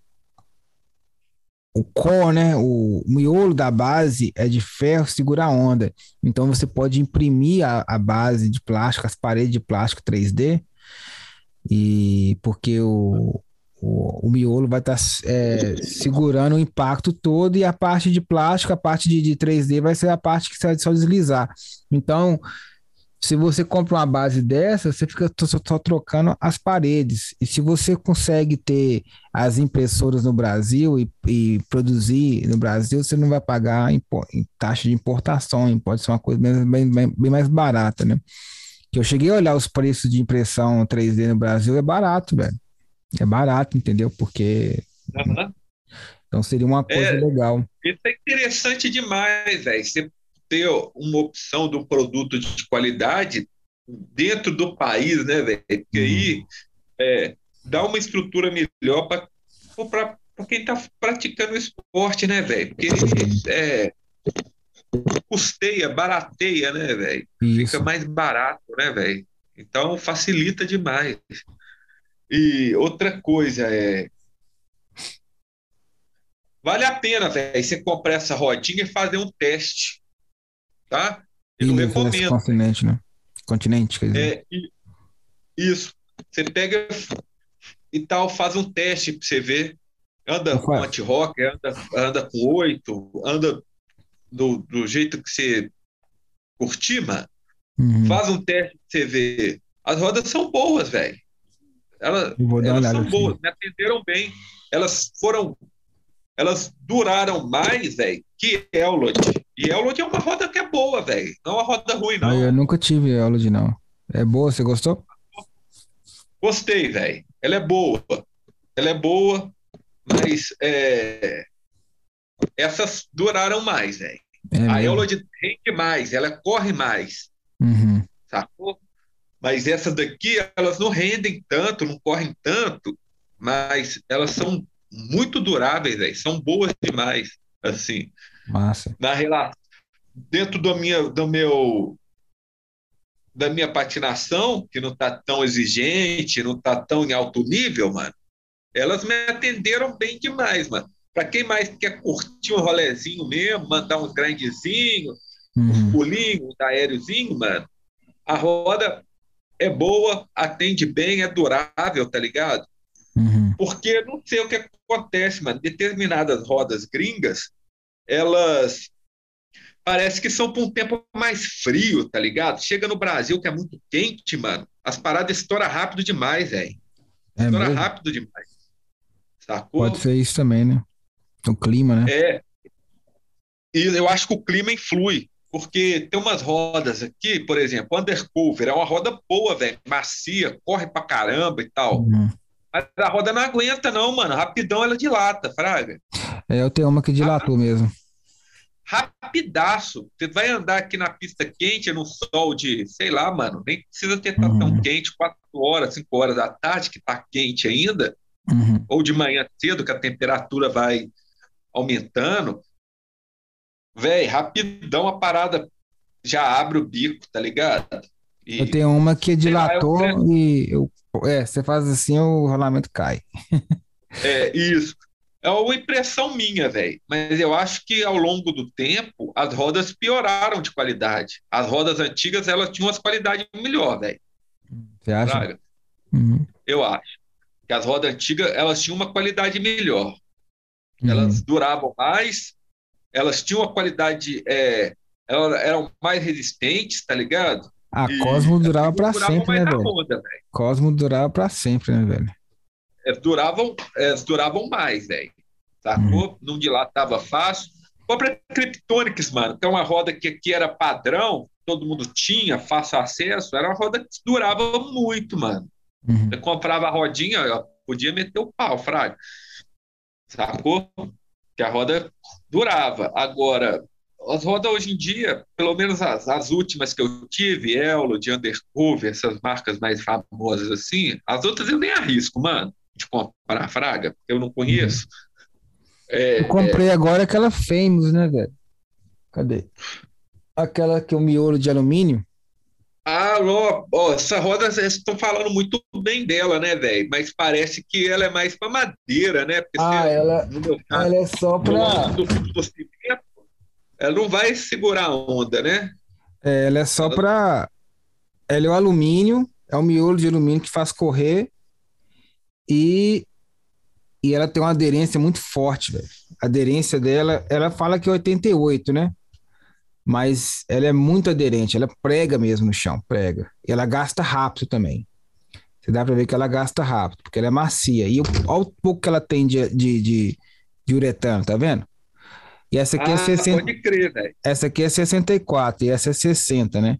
O core, né? O miolo da base é de ferro, segura onda. Então você pode imprimir a, a base de plástico, as paredes de plástico 3D, e porque o, o, o miolo vai estar tá, é, segurando o impacto todo e a parte de plástico, a parte de, de 3D vai ser a parte que você vai só deslizar. Então, se você compra uma base dessa, você fica só, só, trocando as paredes. E se você consegue ter as impressoras no Brasil e, e produzir no Brasil, você não vai pagar em taxa de importação, pode ser uma coisa bem, bem, bem mais barata, né? Eu cheguei a olhar os preços de impressão 3D no Brasil, é barato, velho. É barato, entendeu? Porque. Uhum. Então seria uma coisa é, legal. Isso é interessante demais, velho. Você ter uma opção de um produto de qualidade dentro do país, né, velho? Porque aí uhum. é, dá uma estrutura melhor para quem está praticando esporte, né, velho? Porque é, custeia, barateia, né, velho? Fica mais barato, né, velho? Então facilita demais. E outra coisa é. Vale a pena, velho, você comprar essa rodinha e fazer um teste. Tá? Eu não recomendo. Continente, né? Continente, quer dizer. É, isso. Você pega e tal, faz um teste para você ver. Anda com anti-rock, anda, anda com oito, anda do, do jeito que você curtir, mano. Uhum. Faz um teste pra você ver. As rodas são boas, velho. Elas, elas são boas, me atenderam bem. Elas foram. Elas duraram mais, velho, que Elod. E Elod é uma roda que é boa, velho. Não é uma roda ruim, não. Eu nunca tive Elod, não. É boa, você gostou? Gostei, velho. Ela é boa. Ela é boa, mas é... essas duraram mais, velho. É a Elod rende mais, ela corre mais. Uhum. Sacou? Mas essas daqui, elas não rendem tanto, não correm tanto, mas elas são muito duráveis, véio, são boas demais, assim. Massa. Na relação, dentro do, minha, do meu da minha patinação, que não está tão exigente, não está tão em alto nível, mano, elas me atenderam bem demais, mano. Para quem mais quer curtir um rolezinho mesmo, mandar uns grandezinhos, uhum. uns pulinhos, uns aériozinho, mano, a roda é boa, atende bem, é durável, tá ligado? Uhum. Porque não sei o que acontece, mano. Determinadas rodas gringas, elas parece que são para um tempo mais frio, tá ligado? Chega no Brasil, que é muito quente, mano. As paradas estouram rápido demais, velho. É Estoura mesmo? rápido demais. Sacou? Pode ser isso também, né? O clima, né? É. E eu acho que o clima influi porque tem umas rodas aqui, por exemplo, undercover, é uma roda boa, velho, macia, corre pra caramba e tal. Uhum. Mas a roda não aguenta, não, mano. Rapidão ela dilata, Fraga. É, eu tenho uma que dilatou mesmo. Rapidaço. Você vai andar aqui na pista quente, no sol de, sei lá, mano, nem precisa ter uhum. tão quente, 4 horas, 5 horas da tarde, que tá quente ainda, uhum. ou de manhã cedo, que a temperatura vai aumentando. Véi, rapidão a parada já abre o bico, tá ligado? E, eu tenho uma que dilatou lá, eu... e eu, é, você faz assim, o rolamento cai. é, isso. É uma impressão minha, velho. Mas eu acho que ao longo do tempo as rodas pioraram de qualidade. As rodas antigas elas tinham as qualidades melhor, velho. Você acha? Uhum. Eu acho. Que as rodas antigas elas tinham uma qualidade melhor. Elas uhum. duravam mais, elas tinham uma qualidade, é, elas eram mais resistentes, tá ligado? A e Cosmo durava para sempre, né, velho? Onda, velho? Cosmo durava para sempre, né, velho? É, duravam, é, duravam mais, velho. Sacou? Hum. Não dilatava fácil. Compra Kryptonics, mano, que é uma roda que aqui era padrão, todo mundo tinha, fácil acesso, era uma roda que durava muito, mano. Uhum. Você comprava a rodinha, podia meter o pau, fraco. Sacou? Que a roda durava. Agora, as rodas hoje em dia, pelo menos as, as últimas que eu tive, Elo, de Undercover, essas marcas mais famosas assim, as outras eu nem arrisco, mano, de comprar fraga, eu não conheço. É, eu comprei é... agora aquela Famous, né, velho? Cadê? Aquela que é o miolo de alumínio. Ah, ó, ó, essa roda, vocês estão falando muito bem dela, né, velho? Mas parece que ela é mais para madeira, né? Porque ah, ela, caso, ela é só para. Ela não vai segurar a onda, né? É, ela é só ela... para. Ela é o alumínio, é o miolo de alumínio que faz correr e e ela tem uma aderência muito forte, velho. A aderência dela, ela fala que é 88, né? Mas ela é muito aderente, ela prega mesmo no chão, prega. E ela gasta rápido também. Você dá para ver que ela gasta rápido, porque ela é macia. E olha o pouco que ela tem de, de, de, de uretano, tá vendo? E essa aqui é ah, é 60. Pode crer. Essa aqui é 64 e essa é 60, né?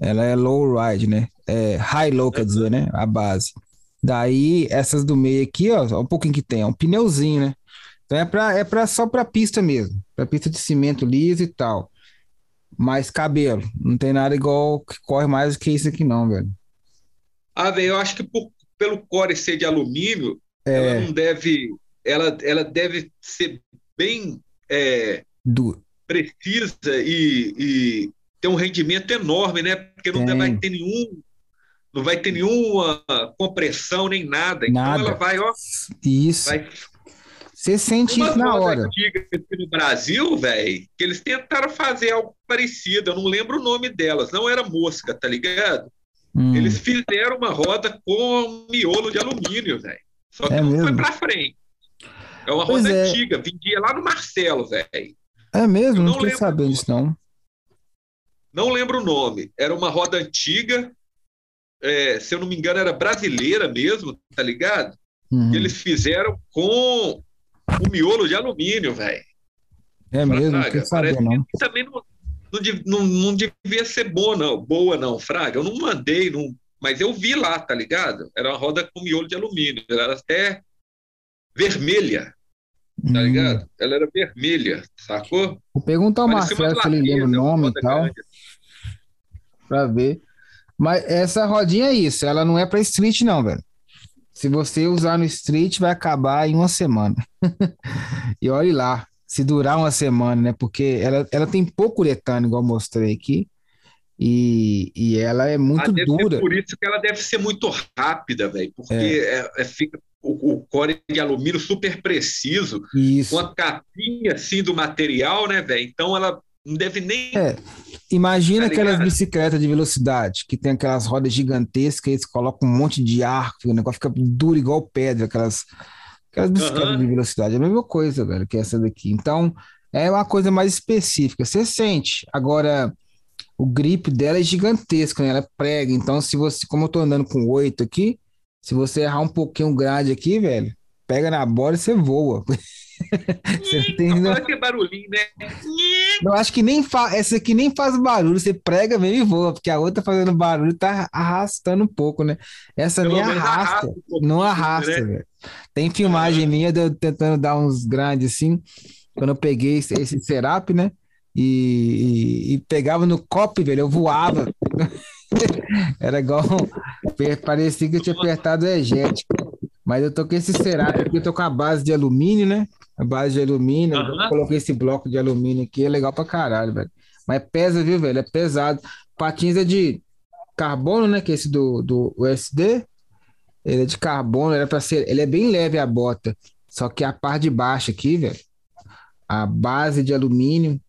Ela é low ride, né? É high low, quer dizer, né? A base. Daí, essas do meio aqui, ó, um pouquinho que tem, é um pneuzinho, né? Então é, pra, é pra, só para pista mesmo, para pista de cimento liso e tal mais cabelo. Não tem nada igual que corre mais do que isso aqui, não, velho. Ah, velho, eu acho que por, pelo core ser de alumínio, é... ela não deve. Ela, ela deve ser bem. É, du... precisa e, e tem um rendimento enorme, né? Porque não tem. vai ter nenhum não vai ter nenhuma compressão nem nada. Então nada. ela vai, ó. Isso. Vai... Você sente Uma isso na hora. antiga aqui no Brasil, velho, que eles tentaram fazer algo parecido, eu não lembro o nome delas, não era mosca, tá ligado? Hum. Eles fizeram uma roda com miolo de alumínio, velho. Só que é não mesmo? foi pra frente. É uma pois roda é. antiga, vendia lá no Marcelo, velho. É mesmo? Eu não, não fiquei sabendo disso, não. Não lembro o nome. Era uma roda antiga, é, se eu não me engano, era brasileira mesmo, tá ligado? Uhum. eles fizeram com o miolo de alumínio, velho. É mesmo, não saber, não. Que também não, não, não, devia ser boa, não. Boa, não, Fraga. Eu não mandei, não, mas eu vi lá, tá ligado? Era uma roda com miolo de alumínio. Ela era até vermelha, tá hum. ligado? Ela era vermelha, sacou? Vou perguntar ao Marcelo se ele lembra o nome e tal. Grande. Pra ver. Mas essa rodinha é isso, ela não é para street, não, velho. Se você usar no street, vai acabar em uma semana. e olhe lá, se durar uma semana, né? Porque ela, ela tem pouco uretano, igual mostrei aqui. E, e ela é muito ah, dura. por isso que ela deve ser muito rápida, velho. Porque é. É, é, fica o, o, core de alumínio super preciso, isso. com a capinha assim do material, né, velho? Então ela não deve nem. É. Imagina tá aquelas bicicletas de velocidade que tem aquelas rodas gigantescas, eles colocam um monte de arco, o negócio fica duro igual pedra, aquelas, aquelas bicicletas uhum. de velocidade. É a mesma coisa, velho, que essa daqui. Então, é uma coisa mais específica. Você sente. Agora, o grip dela é gigantesco, né? Ela é prega. Então, se você, como eu tô andando com oito aqui, se você errar um pouquinho o grade aqui, velho, pega na bola e você voa. você tem, não faz barulhinho, né? Eu acho que nem fa... essa aqui nem faz barulho, você prega mesmo e voa, porque a outra fazendo barulho tá arrastando um pouco, né? Essa Pelo nem arrasta, arrasta um não arrasta, né? velho. Tem filmagem minha de eu tentando dar uns grandes assim, quando eu peguei esse, esse Serap, né? E, e, e, pegava no copo, velho, eu voava. Era igual. Parecia que eu tinha apertado o egético. Mas eu tô com esse Cerap aqui, eu tô com a base de alumínio, né? A base de alumínio. Uhum. Coloquei esse bloco de alumínio aqui, é legal pra caralho, velho. Mas pesa, viu, velho? É pesado. Patins é de carbono, né? Que é esse do, do USD. Ele é de carbono, era para ser. Ele é bem leve a bota. Só que a parte de baixo aqui, velho, a base de alumínio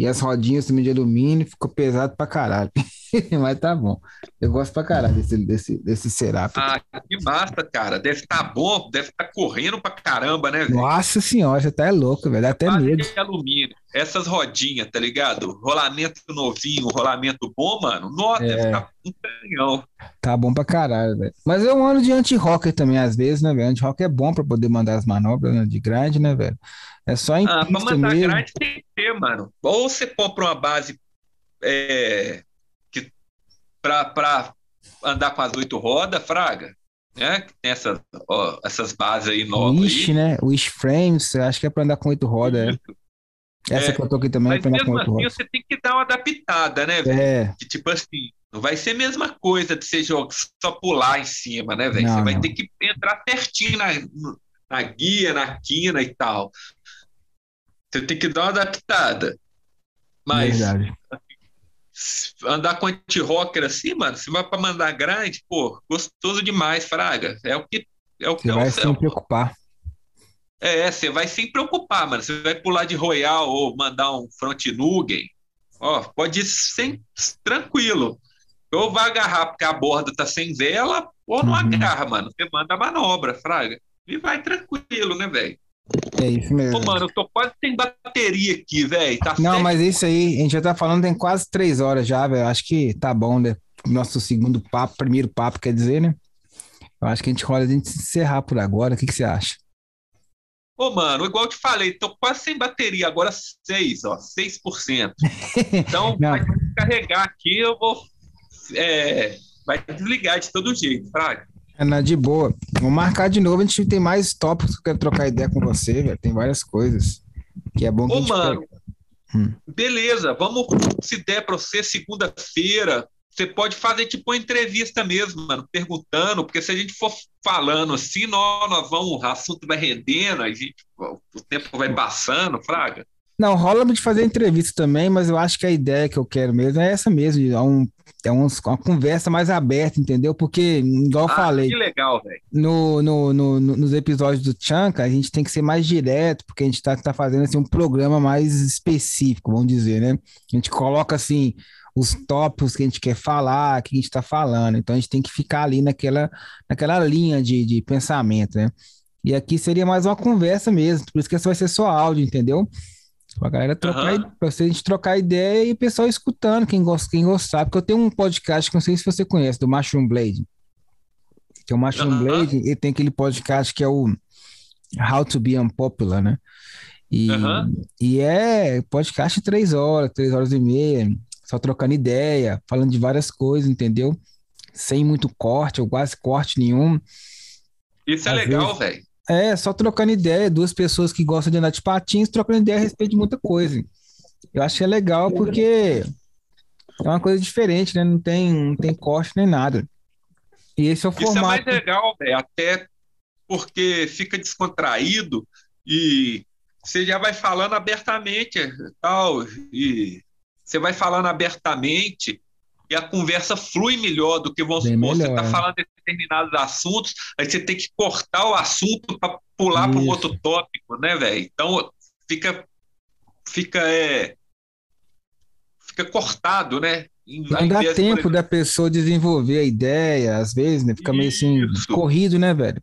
e as rodinhas também de alumínio, ficou pesado pra caralho. Mas tá bom. Eu gosto pra caralho desse, desse, desse Serap. Ah, que massa, cara. Deve estar tá bom, deve estar tá correndo pra caramba, né, velho? Nossa senhora, você tá é louco, velho. Dá até Base medo. Alumínio. Essas rodinhas, tá ligado? Rolamento novinho, rolamento bom, mano. Nossa, é. deve estar tá um canhão. Tá bom pra caralho, velho. Mas é um ano de anti-rocker também, às vezes, né, velho? Anti-rocker é bom pra poder mandar as manobras né, de grande, né, velho? É só em Ah, pra mandar mesmo. grande tem que ter, mano. Ou você compra uma base é, que para andar com as oito rodas, fraga, né? Tem essas, ó, essas bases aí novas. Wish, aí. né? Wish Frames, acho que é para andar com oito rodas. É. Essa é, que eu tô aqui também é para andar com oito assim, rodas. Você tem que dar uma adaptada, né, velho? É. Que, tipo assim, não vai ser a mesma coisa de você jogar, só pular em cima, né, velho? Você vai não. ter que entrar certinho na, na guia, na quina e tal. Você tem que dar uma adaptada. Mas Verdade andar com anti-rocker assim, mano, você vai para mandar grande, pô, gostoso demais, Fraga. É o que é o que você é vai o sem preocupar. É, você vai sem preocupar, mano. Você vai pular de Royal ou mandar um front Nugen, ó, pode ir sem tranquilo. Ou vai agarrar porque a borda tá sem vela, ou não uhum. agarra, mano. Você manda a manobra, Fraga. E vai tranquilo, né, velho? É isso mesmo. Pô, mano, eu tô quase sem bateria aqui, velho. Tá Não, certo? mas isso aí, a gente já tá falando tem quase três horas já, velho. Acho que tá bom, né? Nosso segundo papo, primeiro papo, quer dizer, né? Eu acho que a gente rola a gente encerrar por agora. O que, que você acha? Ô, mano, igual eu te falei, tô quase sem bateria, agora seis, ó, 6%. Então, vai carregar aqui, eu vou. É, vai desligar de todo jeito, Fraga. É, na de boa. Vamos marcar de novo, a gente tem mais tópicos que eu quero trocar ideia com você, velho. Tem várias coisas. Que é bom que Ô, mano, hum. beleza, vamos, se der para você, segunda-feira, você pode fazer tipo uma entrevista mesmo, mano, perguntando, porque se a gente for falando assim, nós, nós vamos, o assunto vai rendendo, a gente, o tempo vai passando, fraga. Não, rola de fazer entrevista também, mas eu acho que a ideia que eu quero mesmo é essa mesmo, é, um, é um, uma conversa mais aberta, entendeu? Porque, igual eu ah, falei. Que legal, velho. No, no, no, nos episódios do Chanka, a gente tem que ser mais direto, porque a gente tá, tá fazendo assim, um programa mais específico, vamos dizer, né? A gente coloca assim os tópicos que a gente quer falar, que a gente está falando. Então a gente tem que ficar ali naquela, naquela linha de, de pensamento, né? E aqui seria mais uma conversa mesmo, por isso que essa vai ser só áudio, entendeu? Pra galera trocar, uhum. pra a gente trocar ideia e o pessoal escutando, quem, gosta, quem gostar. Porque eu tenho um podcast que não sei se você conhece, do Mushroom Blade. Que é o Mushroom uhum. Blade, e tem aquele podcast que é o How to Be Unpopular, né? E, uhum. e é podcast três horas, três horas e meia, só trocando ideia, falando de várias coisas, entendeu? Sem muito corte, ou quase corte nenhum. Isso é Às legal, velho. É, só trocando ideia, duas pessoas que gostam de andar de patins, trocando ideia a respeito de muita coisa. Eu acho que é legal porque é uma coisa diferente, né? Não tem, não tem corte nem nada. E esse é o formato. Isso é mais legal, véio, até porque fica descontraído e você já vai falando abertamente tal, e você vai falando abertamente e a conversa flui melhor do que vamos supor, você está é. falando de determinados assuntos, aí você tem que cortar o assunto para pular para um outro tópico, né, velho? Então fica fica é, fica cortado, né? Não dá tempo da pessoa desenvolver a ideia, às vezes, né? Fica meio assim, corrido, né, velho?